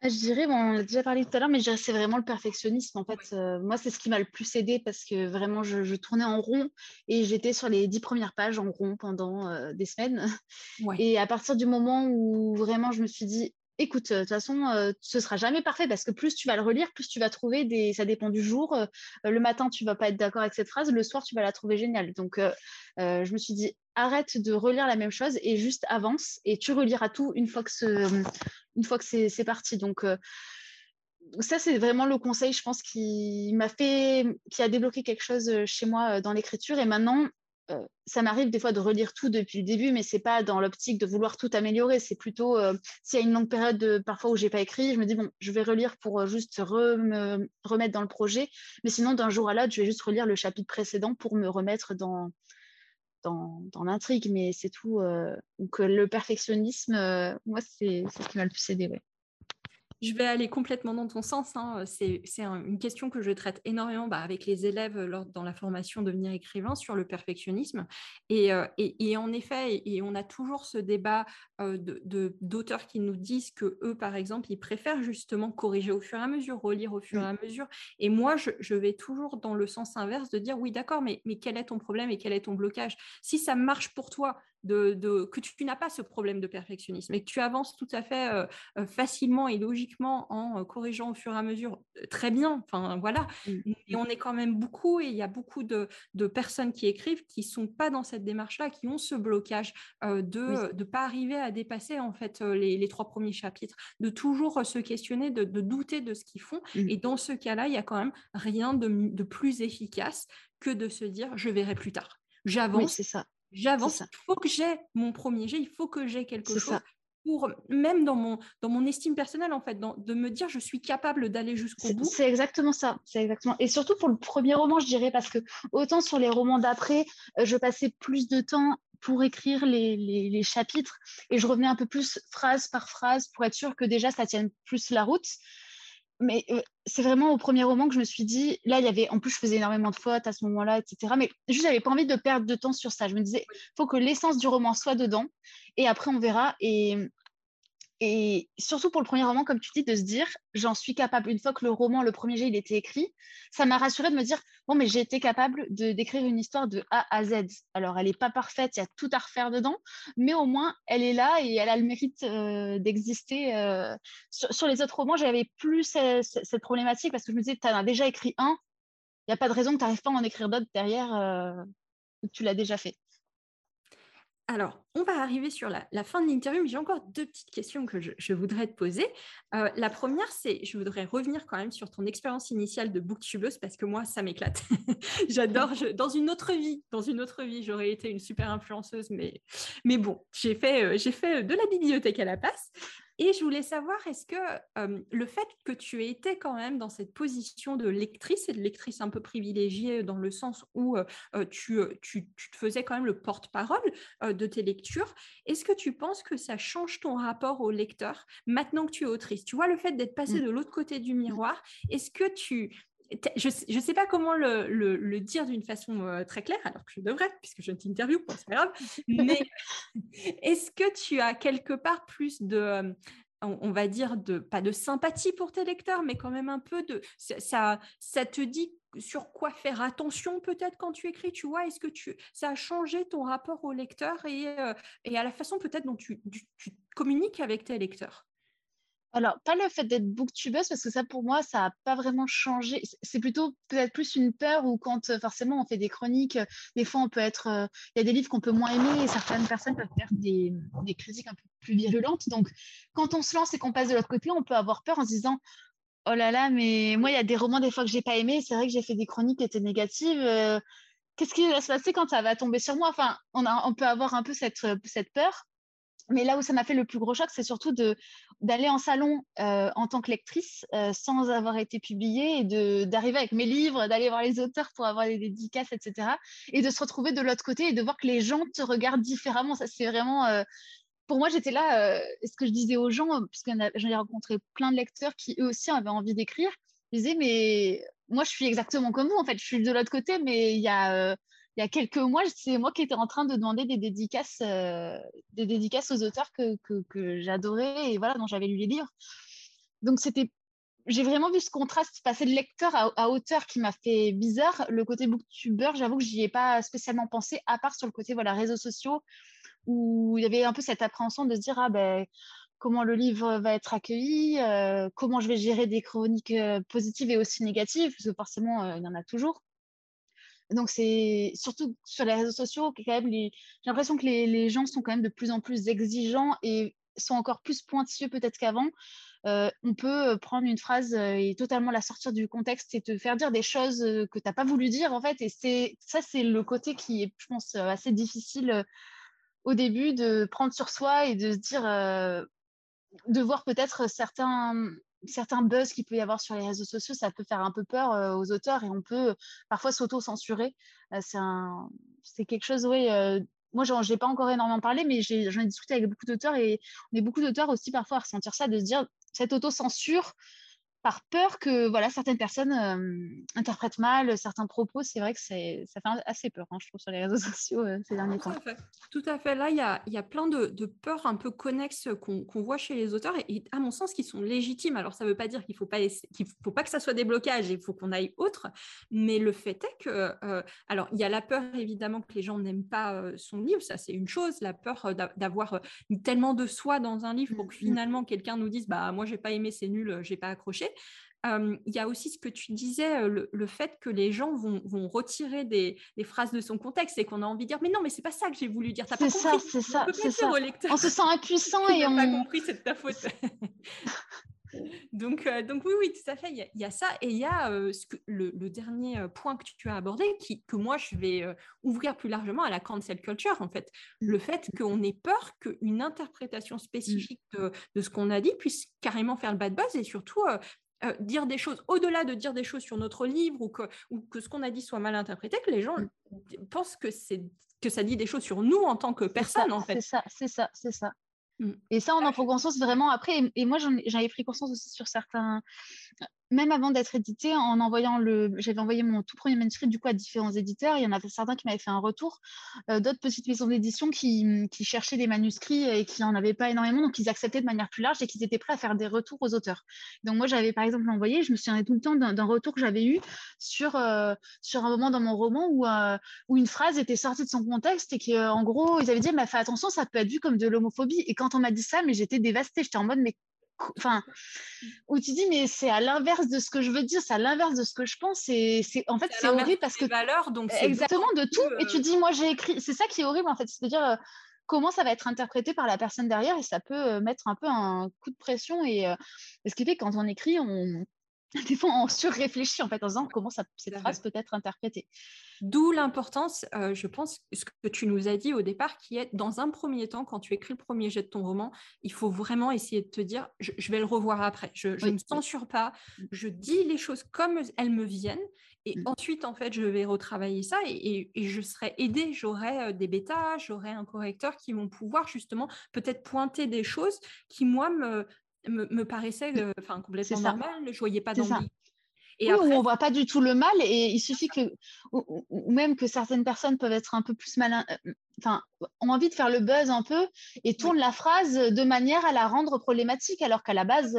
ah, je dirais, on a déjà parlé tout à l'heure, mais je c'est vraiment le perfectionnisme. En fait, euh, moi, c'est ce qui m'a le plus aidé parce que vraiment, je, tournais en rond et j'étais sur les dix premières pages en rond pendant euh, des semaines. Et à partir du moment où vraiment je me suis dit, écoute, de toute façon, ce sera jamais parfait parce que plus tu vas le relire, plus tu vas trouver des. Ça dépend du jour. le matin, tu vas pas être d'accord avec cette phrase. Le soir, tu vas la trouver géniale. Donc, je me suis dit, arrête de relire la même chose et juste avance et tu reliras tout une fois que, c'est parti. Donc, euh, ça, c'est vraiment le conseil, je pense, qui m'a fait, qui a débloqué quelque chose euh, chez moi euh, dans l'écriture. Et maintenant, ça m'arrive des fois de relire tout depuis le début, mais c'est pas dans l'optique de vouloir tout améliorer. C'est plutôt s'il y a une longue période de, parfois où j'ai pas écrit, je me dis bon, je vais relire pour juste me remettre dans le projet. Mais sinon, d'un jour à l'autre, je vais juste relire le chapitre précédent pour me remettre dans, dans, l'intrigue, mais c'est tout. Euh, donc le perfectionnisme, euh, moi, c'est ce qui m'a le plus aidé. Ouais. Je vais aller complètement dans ton sens. Hein. C'est une question que je traite énormément bah, avec les élèves lors, dans la formation Devenir écrivain sur le perfectionnisme. Et, euh, et, en effet, et, on a toujours ce débat euh, d'auteurs qui nous disent que eux, par exemple, ils préfèrent justement corriger au fur et à mesure, relire au fur et à mesure. Et moi, je, je vais toujours dans le sens inverse de dire oui, d'accord, mais, mais quel est ton problème et quel est ton blocage? Si ça marche pour toi, de, que tu, n'as pas ce problème de perfectionnisme et que tu avances tout à fait euh, euh, facilement et logiquement en euh, corrigeant au fur et à mesure, très bien. Enfin voilà. Mmh. Et on est quand même beaucoup et il y a beaucoup de, personnes qui écrivent qui sont pas dans cette démarche-là, qui ont ce blocage de ne pas arriver à dépasser en fait les, trois premiers chapitres, de toujours se questionner, de, douter de ce qu'ils font. Mmh. Et dans ce cas-là, il y a quand même rien de, de plus efficace que de se dire je verrai plus tard. J'avance. c'est ça J'avance, il faut que j'ai mon premier jet, il faut que j'ai quelque chose. pour même dans mon, dans mon estime personnelle, en fait, de me dire je suis capable d'aller jusqu'au bout. C'est exactement ça. C'est exactement. Et surtout pour le premier roman, je dirais, parce que autant sur les romans d'après, euh, je passais plus de temps pour écrire les, les, chapitres et je revenais un peu plus phrase par phrase pour être sûr que déjà ça tienne plus la route. Mais euh, c'est vraiment au premier roman que je me suis dit, là, il y avait, en plus, je faisais énormément de fautes à ce moment-là, etc. Mais juste, j'avais pas envie de perdre de temps sur ça. Je me disais, faut que l'essence du roman soit dedans et après, on verra. Et, et surtout pour le premier roman, comme tu dis, de se dire, j'en suis capable. Une fois que le roman, le premier jet, il était écrit, ça m'a rassuré de me dire, bon, mais j'ai été capable de d'écrire une histoire de A à Z. Alors, elle n'est pas parfaite, il y a tout à refaire dedans, mais au moins, elle est là et elle a le mérite euh, d'exister. Euh. Sur, les autres romans, j'avais plus cette, problématique parce que je me disais, tu en as déjà écrit un, il n'y a pas de raison que tu n'arrives pas à en écrire d'autres derrière, euh, tu l'as déjà fait. Alors, on va arriver sur la, fin de l'interview, mais j'ai encore deux petites questions que je, voudrais te poser. Euh, la première, c'est, je voudrais revenir quand même sur ton expérience initiale de booktubeuse parce que moi, ça m'éclate. [laughs] J'adore. dans une autre vie, dans une autre vie, j'aurais été une super influenceuse, mais, bon, j'ai fait, euh, j'ai fait de la bibliothèque à la place. Et je voulais savoir, est-ce que le fait que tu aies été quand même dans cette position de lectrice et de lectrice un peu privilégiée dans le sens où tu, tu, te faisais quand même le porte-parole de tes lectures, est-ce que tu penses que ça change ton rapport au lecteur maintenant que tu es autrice? Tu vois, le fait d'être passée mmh. de l'autre côté du miroir, est-ce que tu, je ne sais pas comment le, dire d'une façon euh, très claire, alors que je devrais, puisque je ne t'interview, c'est pas grave, mais [laughs] est-ce que tu as quelque part plus de, euh, on, va dire, de, pas de sympathie pour tes lecteurs, mais quand même un peu de... Ça, ça te dit sur quoi faire attention peut-être quand tu écris, tu vois, est-ce que tu, ça a changé ton rapport au lecteur et, euh, et à la façon peut-être dont tu communiques avec tes lecteurs? Alors, pas le fait d'être booktubeuse, parce que ça, pour moi, ça n'a pas vraiment changé. C'est plutôt peut-être plus une peur où quand euh, forcément on fait des chroniques, euh, des fois on peut être. Euh, il y a des livres qu'on peut moins aimer et certaines personnes peuvent faire des, critiques un peu plus virulentes. Donc, quand on se lance et qu'on passe de l'autre côté, on peut avoir peur en se disant Oh là là, mais moi, il y a des romans des fois que j'ai pas aimé. C'est vrai que j'ai fait des chroniques qui étaient négatives. Qu'est-ce qui va se passer quand ça va tomber sur moi? Enfin, on, peut avoir un peu cette peur. Mais là où ça m'a fait le plus gros choc, c'est surtout d'aller en salon euh, en tant que lectrice euh, sans avoir été publiée et d'arriver avec mes livres, d'aller voir les auteurs pour avoir des dédicaces, etc. Et de se retrouver de l'autre côté et de voir que les gens te regardent différemment. Ça, c'est vraiment. Euh, pour moi, j'étais là, ce que je disais aux gens, puisque j'en ai rencontré plein de lecteurs qui eux aussi avaient envie d'écrire, je disais, mais moi, je suis exactement comme vous, en fait. Je suis de l'autre côté, mais il y a il y a quelques mois, c'est moi qui étais en train de demander des dédicaces, euh, aux auteurs que, j'adorais et voilà, dont j'avais lu les livres. Donc, c'était, j'ai vraiment vu ce contraste passer de lecteur à, auteur qui m'a fait bizarre. Le côté booktuber, j'avoue que j'y ai pas spécialement pensé, à part sur le côté voilà, réseaux sociaux, où il y avait un peu cette appréhension de se dire, ah ben, comment le livre va être accueilli, euh, comment je vais gérer des chroniques euh, positives et aussi négatives, parce que forcément, il y en a toujours. Donc, c'est surtout sur les réseaux sociaux, quand même, j'ai l'impression que les, gens sont quand même de plus en plus exigeants et sont encore plus pointilleux peut-être qu'avant. Euh, on peut prendre une phrase euh, et totalement la sortir du contexte et te faire dire des choses euh, que tu n'as pas voulu dire, en fait. Et c'est ça, c'est le côté qui est, je pense, assez difficile au début de prendre sur soi et de se dire, de voir peut-être certains certains buzz qu'il peut y avoir sur les réseaux sociaux, ça peut faire un peu peur aux auteurs et on peut parfois s'auto-censurer. C'est quelque chose, oui. Moi, je n'ai pas encore énormément parlé, mais j'en ai, discuté avec beaucoup d'auteurs et on est beaucoup d'auteurs aussi parfois à ressentir ça, de se dire cette auto-censure, par peur que voilà, certaines personnes euh, interprètent mal certains propos. C'est vrai que ça fait assez peur, hein, je trouve, sur les réseaux [laughs] sociaux euh, ces derniers temps. Tout à fait. Là, il y a, y a, plein de, de, peurs un peu connexes qu'on voit chez les auteurs et, à mon sens, qui sont légitimes. Alors, ça ne veut pas dire qu'il ne faut, pas faut pas que ça soit des blocages, il faut qu'on aille autre. Mais le fait est que, euh, alors, il y a la peur, évidemment, que les gens n'aiment pas son livre. Ça, c'est une chose. La peur d'avoir tellement de soi dans un livre pour que mmh, mmh. finalement, quelqu'un nous dise, bah, moi, j'ai pas aimé, c'est nul, j'ai pas accroché il y a aussi ce que tu disais, le, fait que les gens vont, retirer des, phrases de son contexte et qu'on a envie de dire mais non mais c'est pas ça que j'ai voulu dire. C'est ça, c'est ça, c'est ça. On se sent [laughs] impuissant et on n'a pas compris, c'est de ta faute. [laughs] donc, euh, donc oui, oui, tout à fait, il y, a ça. Et il y a euh, ce que, le, dernier euh, point que tu as abordé, qui, que moi, je vais ouvrir plus largement à la cancel culture, en fait. Le fait qu'on ait peur qu'une interprétation spécifique mm. de, de ce qu'on a dit puisse carrément faire le bad buzz et surtout dire des choses, au-delà de dire des choses sur notre livre ou que, ou que ce qu'on a dit soit mal interprété, que les gens mm. pensent que, que ça dit des choses sur nous en tant que personne, en fait. C'est ça, c'est ça, c'est ça. Mm. Et ça, on en prend conscience vraiment après. Et, moi, j'en ai pris conscience aussi sur certains, même avant d'être édité, en envoyant le, j'avais envoyé mon tout premier manuscrit du coup à différents éditeurs. Il y en avait certains qui m'avaient fait un retour, euh, d'autres petites maisons d'édition qui, cherchaient des manuscrits et qui n'en avaient pas énormément, donc ils acceptaient de manière plus large et qu'ils étaient prêts à faire des retours aux auteurs. Donc moi, j'avais par exemple envoyé, je me souviens tout le temps d'un retour que j'avais eu sur, euh, sur un moment dans mon roman où, euh, où une phrase était sortie de son contexte et qu'en gros, ils avaient dit, mais fais attention, ça peut être vu comme de l'homophobie. Et quand on m'a dit ça, mais j'étais dévastée. J'étais en mode, mais enfin, où tu dis, mais c'est à l'inverse de ce que je veux dire, c'est à l'inverse de ce que je pense. Et c'est, en fait, c'est horrible parce que. valeurs, donc Exactement, de tout. Et tu euh dis, moi, j'ai écrit. C'est ça qui est horrible, en fait. C'est-à-dire, euh, comment ça va être interprété par la personne derrière et ça peut euh, mettre un peu un coup de pression. Et, ce qui fait que quand on écrit, on, [laughs] des fois, on surréfléchit en fait en disant comment ça, cette phrase peut être interprétée. D'où l'importance, euh, je pense, ce que tu nous as dit au départ, qui est dans un premier temps, quand tu écris le premier jet de ton roman, il faut vraiment essayer de te dire, je, vais le revoir après. Je ne me censure pas, mm. je dis les choses comme elles me viennent, et mm. ensuite, en fait, je vais retravailler ça et, je serai aidée. J'aurai euh, des bêtas, j'aurai un correcteur qui vont pouvoir justement peut-être pointer des choses qui, moi, me, me, paraissait euh, enfin complètement normal. Je voyais pas d'envie. Et après... on voit pas du tout le mal et il suffit que, ou, même que certaines personnes peuvent être un peu plus malin, euh, enfin, ont envie de faire le buzz un peu et tournent la phrase de manière à la rendre problématique, alors qu'à la base,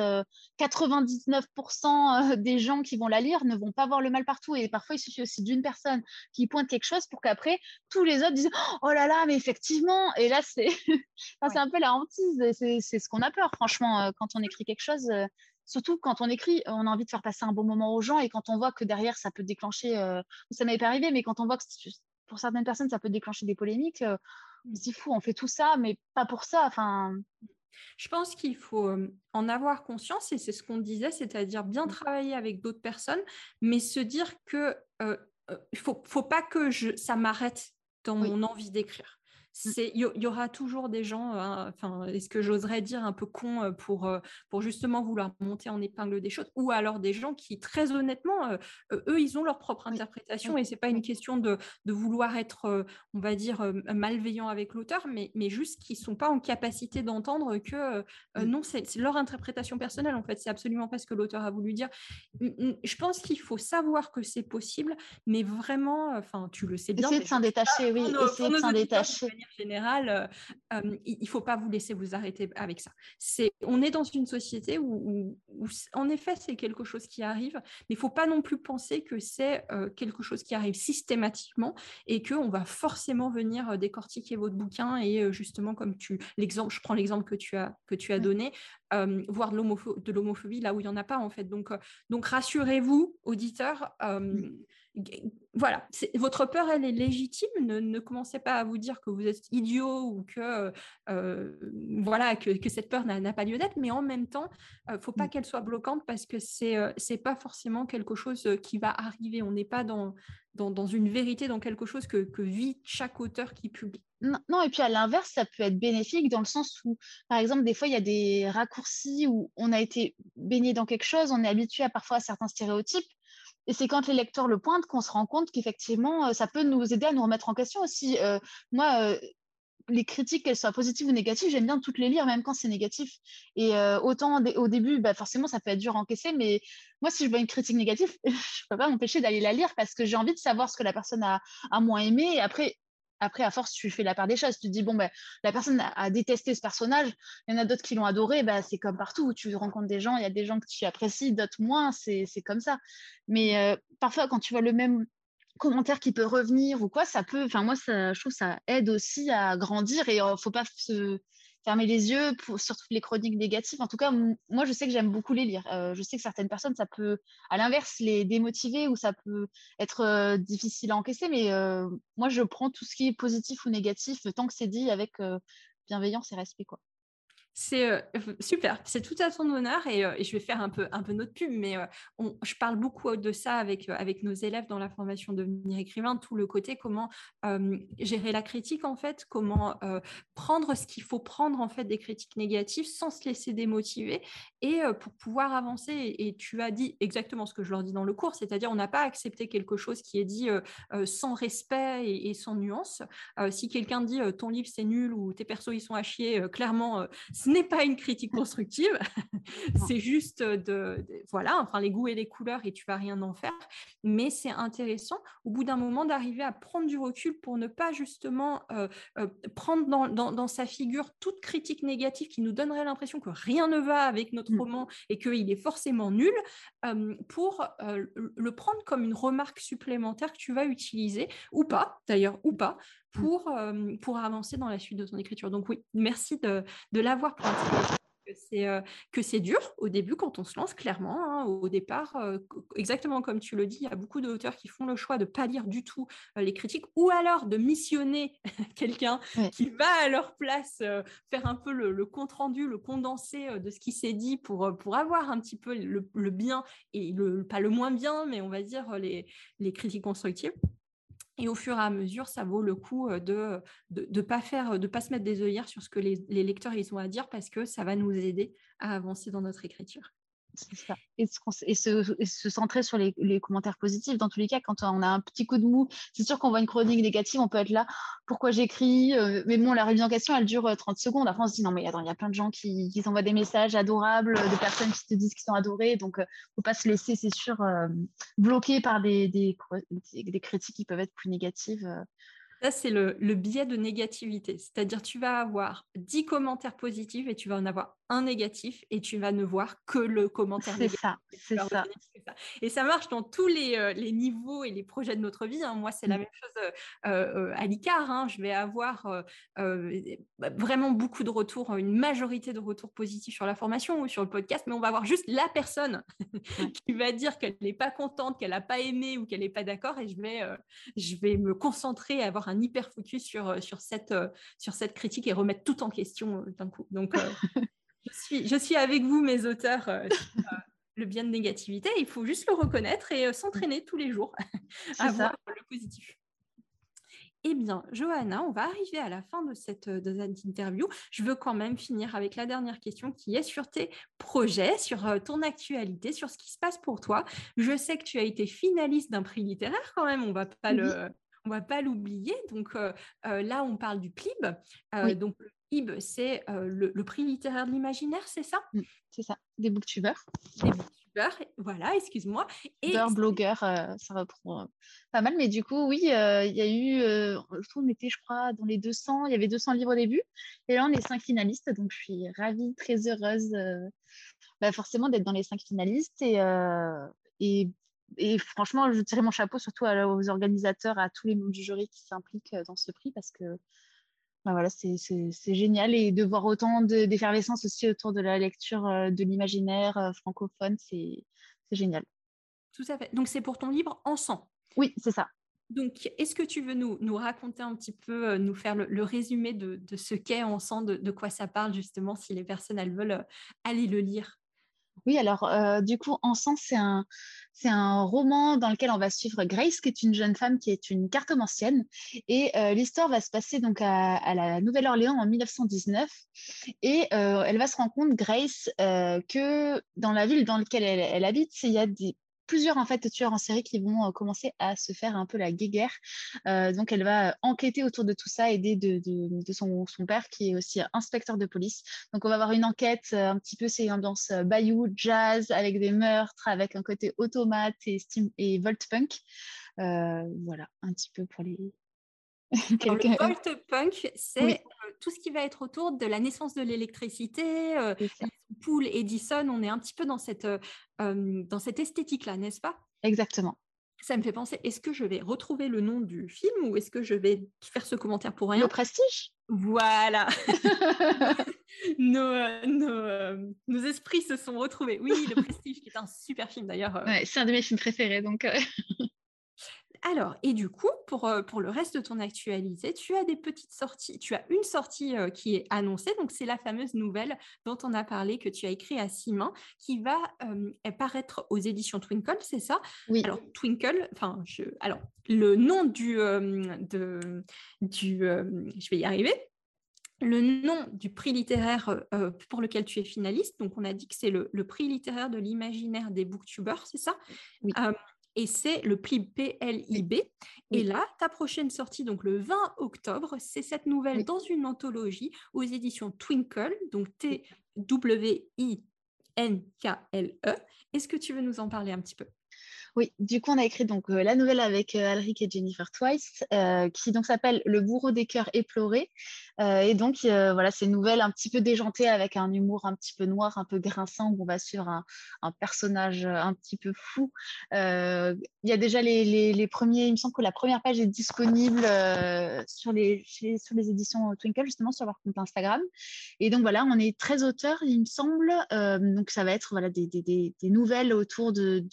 99% euh, des gens qui vont la lire ne vont pas voir le mal partout. Et parfois, il suffit aussi d'une personne qui pointe quelque chose pour qu'après, tous les autres disent Oh là là, mais effectivement. Et là, c'est [laughs] enfin, un peu la hantise. C'est ce qu'on a peur, franchement, quand on écrit quelque chose surtout quand on écrit, on a envie de faire passer un bon moment aux gens et quand on voit que derrière, ça peut déclencher, euh, ça m'avait pas arrivé, mais quand on voit que pour certaines personnes, ça peut déclencher des polémiques, euh, on se dit fou, on fait tout ça, mais pas pour ça. Enfin. Je pense qu'il faut euh, en avoir conscience et c'est ce qu'on disait, c'est-à-dire bien mmh. travailler avec d'autres personnes, mais se dire que il faut, faut pas que je, ça m'arrête dans mon envie d'écrire. Mmh. il y, aura toujours des gens, hein, enfin, est-ce que j'oserais dire un peu con pour, pour justement vouloir monter en épingle des choses, ou alors des gens qui, très honnêtement, eux, ils ont leur propre interprétation et c'est pas une question de, de vouloir être, on va dire, malveillant avec l'auteur, mais, mais juste qu'ils sont pas en capacité d'entendre que non, c'est leur interprétation personnelle, en fait, c'est absolument pas ce que l'auteur a voulu dire. Je pense qu'il faut savoir que c'est possible, mais vraiment, enfin, tu le sais bien. Essayer de s'en détacher, oui, essayer de s'en détacher générale, euh, euh, il ne faut pas vous laisser vous arrêter avec ça. C'est, on est dans une société où, en effet, c'est quelque chose qui arrive, mais il ne faut pas non plus penser que c'est euh, quelque chose qui arrive systématiquement et qu'on va forcément venir décortiquer votre bouquin et justement, comme tu, l'exemple, je prends l'exemple que tu as, que tu as donné, voir de l'homophobie là où il n'y en a pas en fait. Donc, donc rassurez-vous, auditeurs, voilà, votre peur, elle est légitime. Ne, commencez pas à vous dire que vous êtes idiot ou que, euh, voilà, que, cette peur n'a pas lieu d'être, mais en même temps, il euh, ne faut pas mm. qu'elle soit bloquante parce que c'est n'est euh, pas forcément quelque chose qui va arriver. On n'est pas dans, dans, une vérité, dans quelque chose que, vit chaque auteur qui publie. Non, et puis à l'inverse, ça peut être bénéfique dans le sens où, par exemple, des fois, il y a des raccourcis où on a été baigné dans quelque chose, on est habitué à parfois à certains stéréotypes et c'est quand les lecteurs le pointent qu'on se rend compte qu'effectivement, euh, ça peut nous aider à nous remettre en question aussi. Euh, moi, euh, les critiques, qu'elles soient positives ou négatives, j'aime bien toutes les lire, même quand c'est négatif. Et autant au début, bah, forcément, ça peut être dur à encaisser, mais moi, si je vois une critique négative, [laughs] je ne peux pas m'empêcher d'aller la lire parce que j'ai envie de savoir ce que la personne a, a moins aimé. Et après, après, à force, tu fais la part des choses. Tu te dis, bon, ben, la personne a, détesté ce personnage, il y en a d'autres qui l'ont adoré, ben, c'est comme partout. Tu rencontres des gens, il y a des gens que tu apprécies, d'autres moins, c'est comme ça. Mais euh, parfois, quand tu vois le même commentaire qui peut revenir ou quoi, ça peut, enfin, moi, je trouve ça aide aussi à grandir et il ne faut pas se, fermer les yeux pour, sur toutes les chroniques négatives. En tout cas, moi, je sais que j'aime beaucoup les lire. Euh, je sais que certaines personnes, ça peut, à l'inverse, les démotiver ou ça peut être euh, difficile à encaisser. Mais euh, moi, je prends tout ce qui est positif ou négatif tant que c'est dit avec bienveillance et respect. Quoi. C'est euh, super, c'est tout à ton honneur et, euh, et, je vais faire un peu, un peu notre pub, mais euh, je parle beaucoup de ça avec, nos élèves dans la formation devenir écrivain, tout le côté comment gérer la critique en fait, comment prendre ce qu'il faut prendre en fait des critiques négatives sans se laisser démotiver et pour pouvoir avancer. Et, tu as dit exactement ce que je leur dis dans le cours, c'est-à-dire on n'a pas accepté quelque chose qui est dit sans respect et, sans nuance. si quelqu'un dit ton livre c'est nul ou tes persos ils sont à chier, clairement n'est pas une critique constructive, [laughs] c'est juste de, voilà, enfin les goûts et les couleurs et tu vas rien en faire. Mais c'est intéressant au bout d'un moment d'arriver à prendre du recul pour ne pas justement euh, euh, prendre dans, dans, sa figure toute critique négative qui nous donnerait l'impression que rien ne va avec notre mmh. roman et qu'il est forcément nul, euh, pour le prendre comme une remarque supplémentaire que tu vas utiliser ou pas, d'ailleurs, ou pas, Mmh. pour, pour avancer dans la suite de ton écriture. Donc oui, merci de, de l'avoir pointé. Que c'est dur au début quand on se lance, clairement. Hein, au départ, exactement comme tu le dis, il y a beaucoup d'auteurs qui font le choix de ne pas lire du tout les critiques ou alors de missionner [laughs] quelqu'un qui va à leur place faire un peu le, compte-rendu, le condensé de ce qui s'est dit pour, pour avoir un petit peu le, le, bien et le, pas le moins bien, mais on va dire les, les critiques constructives. Et au fur et à mesure, ça vaut le coup de ne de, pas faire, de pas se mettre des œillères sur ce que les, les lecteurs ils ont à dire parce que ça va nous aider à avancer dans notre écriture. Et, se, centrer sur les, commentaires positifs. Dans tous les cas, quand on a un petit coup de mou, c'est sûr qu'on voit une chronique négative, on peut être là, pourquoi j'écris euh, Mais bon, la révision en question, elle dure 30 euh, secondes. Après, on se dit, non, mais attends, il y a plein de gens qui, t'envoient des messages adorables, de personnes qui te disent qu'ils sont adorés. Donc, ne euh, faut pas se laisser, c'est sûr, bloquer par des, critiques qui peuvent être plus négatives. Ça, c'est le, le, biais de négativité. C'est-à-dire, tu vas avoir 10 commentaires positifs et tu vas en avoir un négatif et tu vas ne voir que le commentaire négatif. Ça, c'est ça. Et ça marche dans tous les, euh, les, niveaux et les projets de notre vie. Hein. Moi, c'est la mmh. même chose euh, euh, à l'ICAR. Hein. Je vais avoir bah, vraiment beaucoup de retours, une majorité de retours positifs sur la formation ou sur le podcast, mais on va avoir juste la personne [laughs] qui va dire qu'elle n'est pas contente, qu'elle n'a pas aimé ou qu'elle n'est pas d'accord et je vais, je vais me concentrer et avoir un hyper focus sur, sur, cette, sur cette critique et remettre tout en question d'un coup. Donc, [laughs] je, suis, je suis avec vous, mes auteurs, le bien de négativité. Il faut juste le reconnaître et s'entraîner tous les jours [laughs] à voir le positif. Eh bien, Johanna, on va arriver à la fin de cette, de cette, interview. Je veux quand même finir avec la dernière question qui est sur tes projets, sur ton actualité, sur ce qui se passe pour toi. Je sais que tu as été finaliste d'un prix littéraire quand même, on va pas le on va pas l'oublier. Donc euh, euh, là, on parle du PLIB. Euh, donc le PLIB, c'est le, prix littéraire de l'imaginaire, c'est ça? Mmh, C'est ça, des booktubers. Des booktubers, voilà, excuse-moi. Et blogueurs, ça reprend pas mal. Mais du coup, oui, il y a eu, on était, je crois, dans les 200, il y avait 200 livres au début. Et là, on est cinq finalistes. Donc, je suis ravie, très heureuse. Bah, forcément d'être dans les cinq finalistes et, et et franchement, je tirais mon chapeau surtout aux organisateurs, à tous les membres du jury qui s'impliquent euh, dans ce prix parce que bah voilà, c'est génial. Et de voir autant d'effervescence aussi autour de la lecture euh, de l'imaginaire euh, francophone, c'est génial. Tout à fait. Donc, c'est pour ton livre En sang. Oui, c'est ça. Donc, est-ce que tu veux nous, nous, raconter un petit peu, nous faire le, résumé de, de ce qu'est En sang, de, de, quoi ça parle, justement, si les personnes elles veulent aller le lire? Oui, alors euh, du coup, Ensemble, c'est un, c'est un roman dans lequel on va suivre Grace, qui est une jeune femme qui est une cartomancienne. Et euh, l'histoire va se passer donc à, la Nouvelle-Orléans en 1919. Et euh, elle va se rendre compte, Grace, que dans la ville dans laquelle elle, elle habite, il y a des plusieurs en fait tueurs en série qui vont commencer à se faire un peu la guéguerre. Donc elle va enquêter autour de tout ça, aider de, son, père qui est aussi inspecteur de police. Donc on va avoir une enquête un petit peu c'est ambiance bayou, jazz avec des meurtres, avec un côté automate et, steam, et volt punk. voilà un petit peu pour les le volt punk, c'est tout ce qui va être autour de la naissance de l'électricité, euh, Pool, Edison, on est un petit peu dans cette, dans cette esthétique-là, n'est-ce pas? Exactement. Ça me fait penser, est-ce que je vais retrouver le nom du film ou est-ce que je vais faire ce commentaire pour rien? Le Prestige? Voilà [laughs] [laughs] nos, nos, esprits se sont retrouvés. Oui, Le Prestige, qui est un super film d'ailleurs. c'est un de mes films préférés. Donc [laughs] Alors, et du coup, pour, euh, pour le reste de ton actualité, tu as des petites sorties. Tu as une sortie euh, qui est annoncée, donc c'est la fameuse nouvelle dont on a parlé, que tu as écrit à Simon, qui va euh, paraître aux éditions Twinkle, c'est ça? Oui. Alors, Twinkle, enfin, je, alors, le nom du, de, du je vais y arriver, le nom du prix littéraire pour lequel tu es finaliste. Donc, on a dit que c'est le, prix littéraire de l'imaginaire des booktubers, c'est ça? Oui et c'est le pli PLIB. Et là, ta prochaine sortie, donc le 20 octobre, c'est cette nouvelle dans une anthologie aux éditions Twinkle, donc T-W-I-N-K-L-E. Est-ce que tu veux nous en parler un petit peu? Oui, du coup, on a écrit donc euh, la nouvelle avec euh, Alric et Jennifer Twice, euh, qui donc s'appelle Le bourreau des cœurs éplorés. et donc, voilà, c'est une nouvelle un petit peu déjantée avec un humour un petit peu noir, un peu grinçant, où on va suivre un, personnage un petit peu fou. Il y a déjà les, premiers, il me semble que la première page est disponible sur, les, éditions Twinkle, justement, sur leur compte Instagram. Et donc, voilà, on est 13 auteurs, il me semble. donc, ça va être voilà, des, nouvelles autour de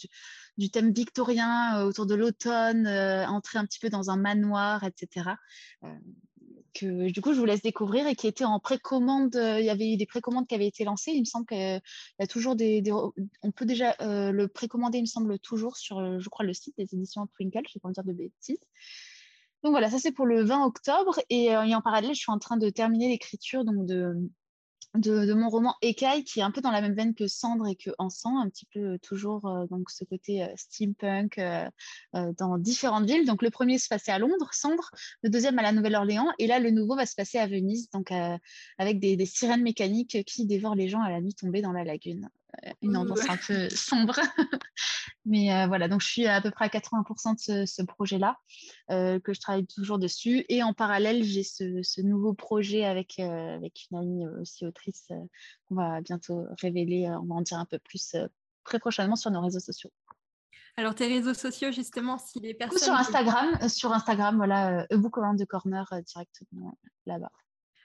du thème victorien euh, autour de l'automne, euh, entrer un petit peu dans un manoir, etc. Euh, que du coup, je vous laisse découvrir et qui était en précommande. il y avait eu des précommandes qui avaient été lancées. Il me semble qu'il y a toujours des. on peut déjà le précommander, il me semble, toujours sur, je crois, le site des éditions Twinkle, je ne vais pas dire de bêtises. Donc voilà, ça c'est pour le 20 octobre. Et, et, en parallèle, je suis en train de terminer l'écriture donc de, mon roman Écaille, qui est un peu dans la même veine que Cendre et que Encens, un petit peu euh, toujours euh, ce côté euh, steampunk dans différentes villes. Donc le premier se passait à Londres, Cendre, le deuxième à la Nouvelle-Orléans, et là le nouveau va se passer à Venise, donc avec des, sirènes mécaniques qui dévorent les gens à la nuit tombée dans la lagune. Une ambiance un peu [laughs] sombre. Mais euh, voilà, donc je suis à peu près à 80% de ce, projet-là, euh, que je travaille toujours dessus. Et en parallèle, j'ai ce, nouveau projet avec, euh, avec une amie aussi autrice qu'on va bientôt révéler. on va en dire un peu plus très prochainement sur nos réseaux sociaux. Alors, tes réseaux sociaux, justement, si les personnes. sur Instagram, sur Instagram, voilà, e the Corner directement là-bas.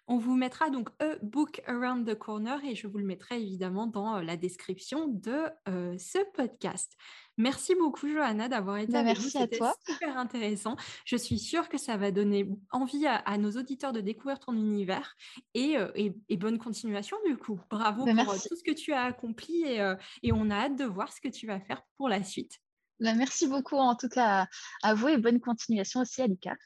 On vous mettra donc A Book Around the Corner et je vous le mettrai évidemment dans la description de ce podcast. Merci beaucoup, Johanna, d'avoir été bah, avec merci à toi. super intéressant. Je suis sûre que ça va donner envie à, nos auditeurs de découvrir ton univers et, euh, bonne continuation du coup. Bravo bah, pour euh, tout ce que tu as accompli euh, et, on a hâte de voir ce que tu vas faire pour la suite. Bah, merci beaucoup en tout cas à vous et bonne continuation aussi à l'ICAR.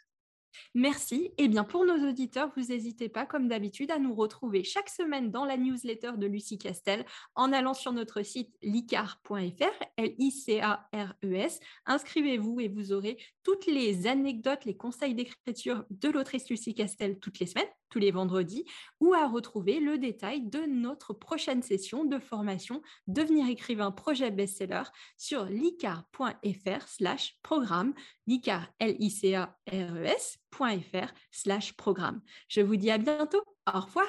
Merci. Eh bien, pour nos auditeurs, vous n'hésitez pas, comme d'habitude, à nous retrouver chaque semaine dans la newsletter de Lucie Castel en allant sur notre site licar.fr, L-I-C-A-R-E-S. Inscrivez-vous et vous aurez toutes les anecdotes, les conseils d'écriture de l'autrice Lucie Castel toutes les semaines tous les vendredis, ou à retrouver le détail de notre prochaine session de formation Devenir écrivain projet best-seller sur licar.fr slash programme, licar, l i c a r e. Je vous dis à bientôt. Au revoir.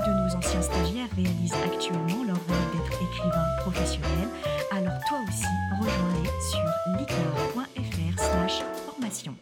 De nos anciens stagiaires réalisent actuellement leur rôle d'être écrivain professionnel, alors toi aussi rejoins-les sur licar.fr slash formation.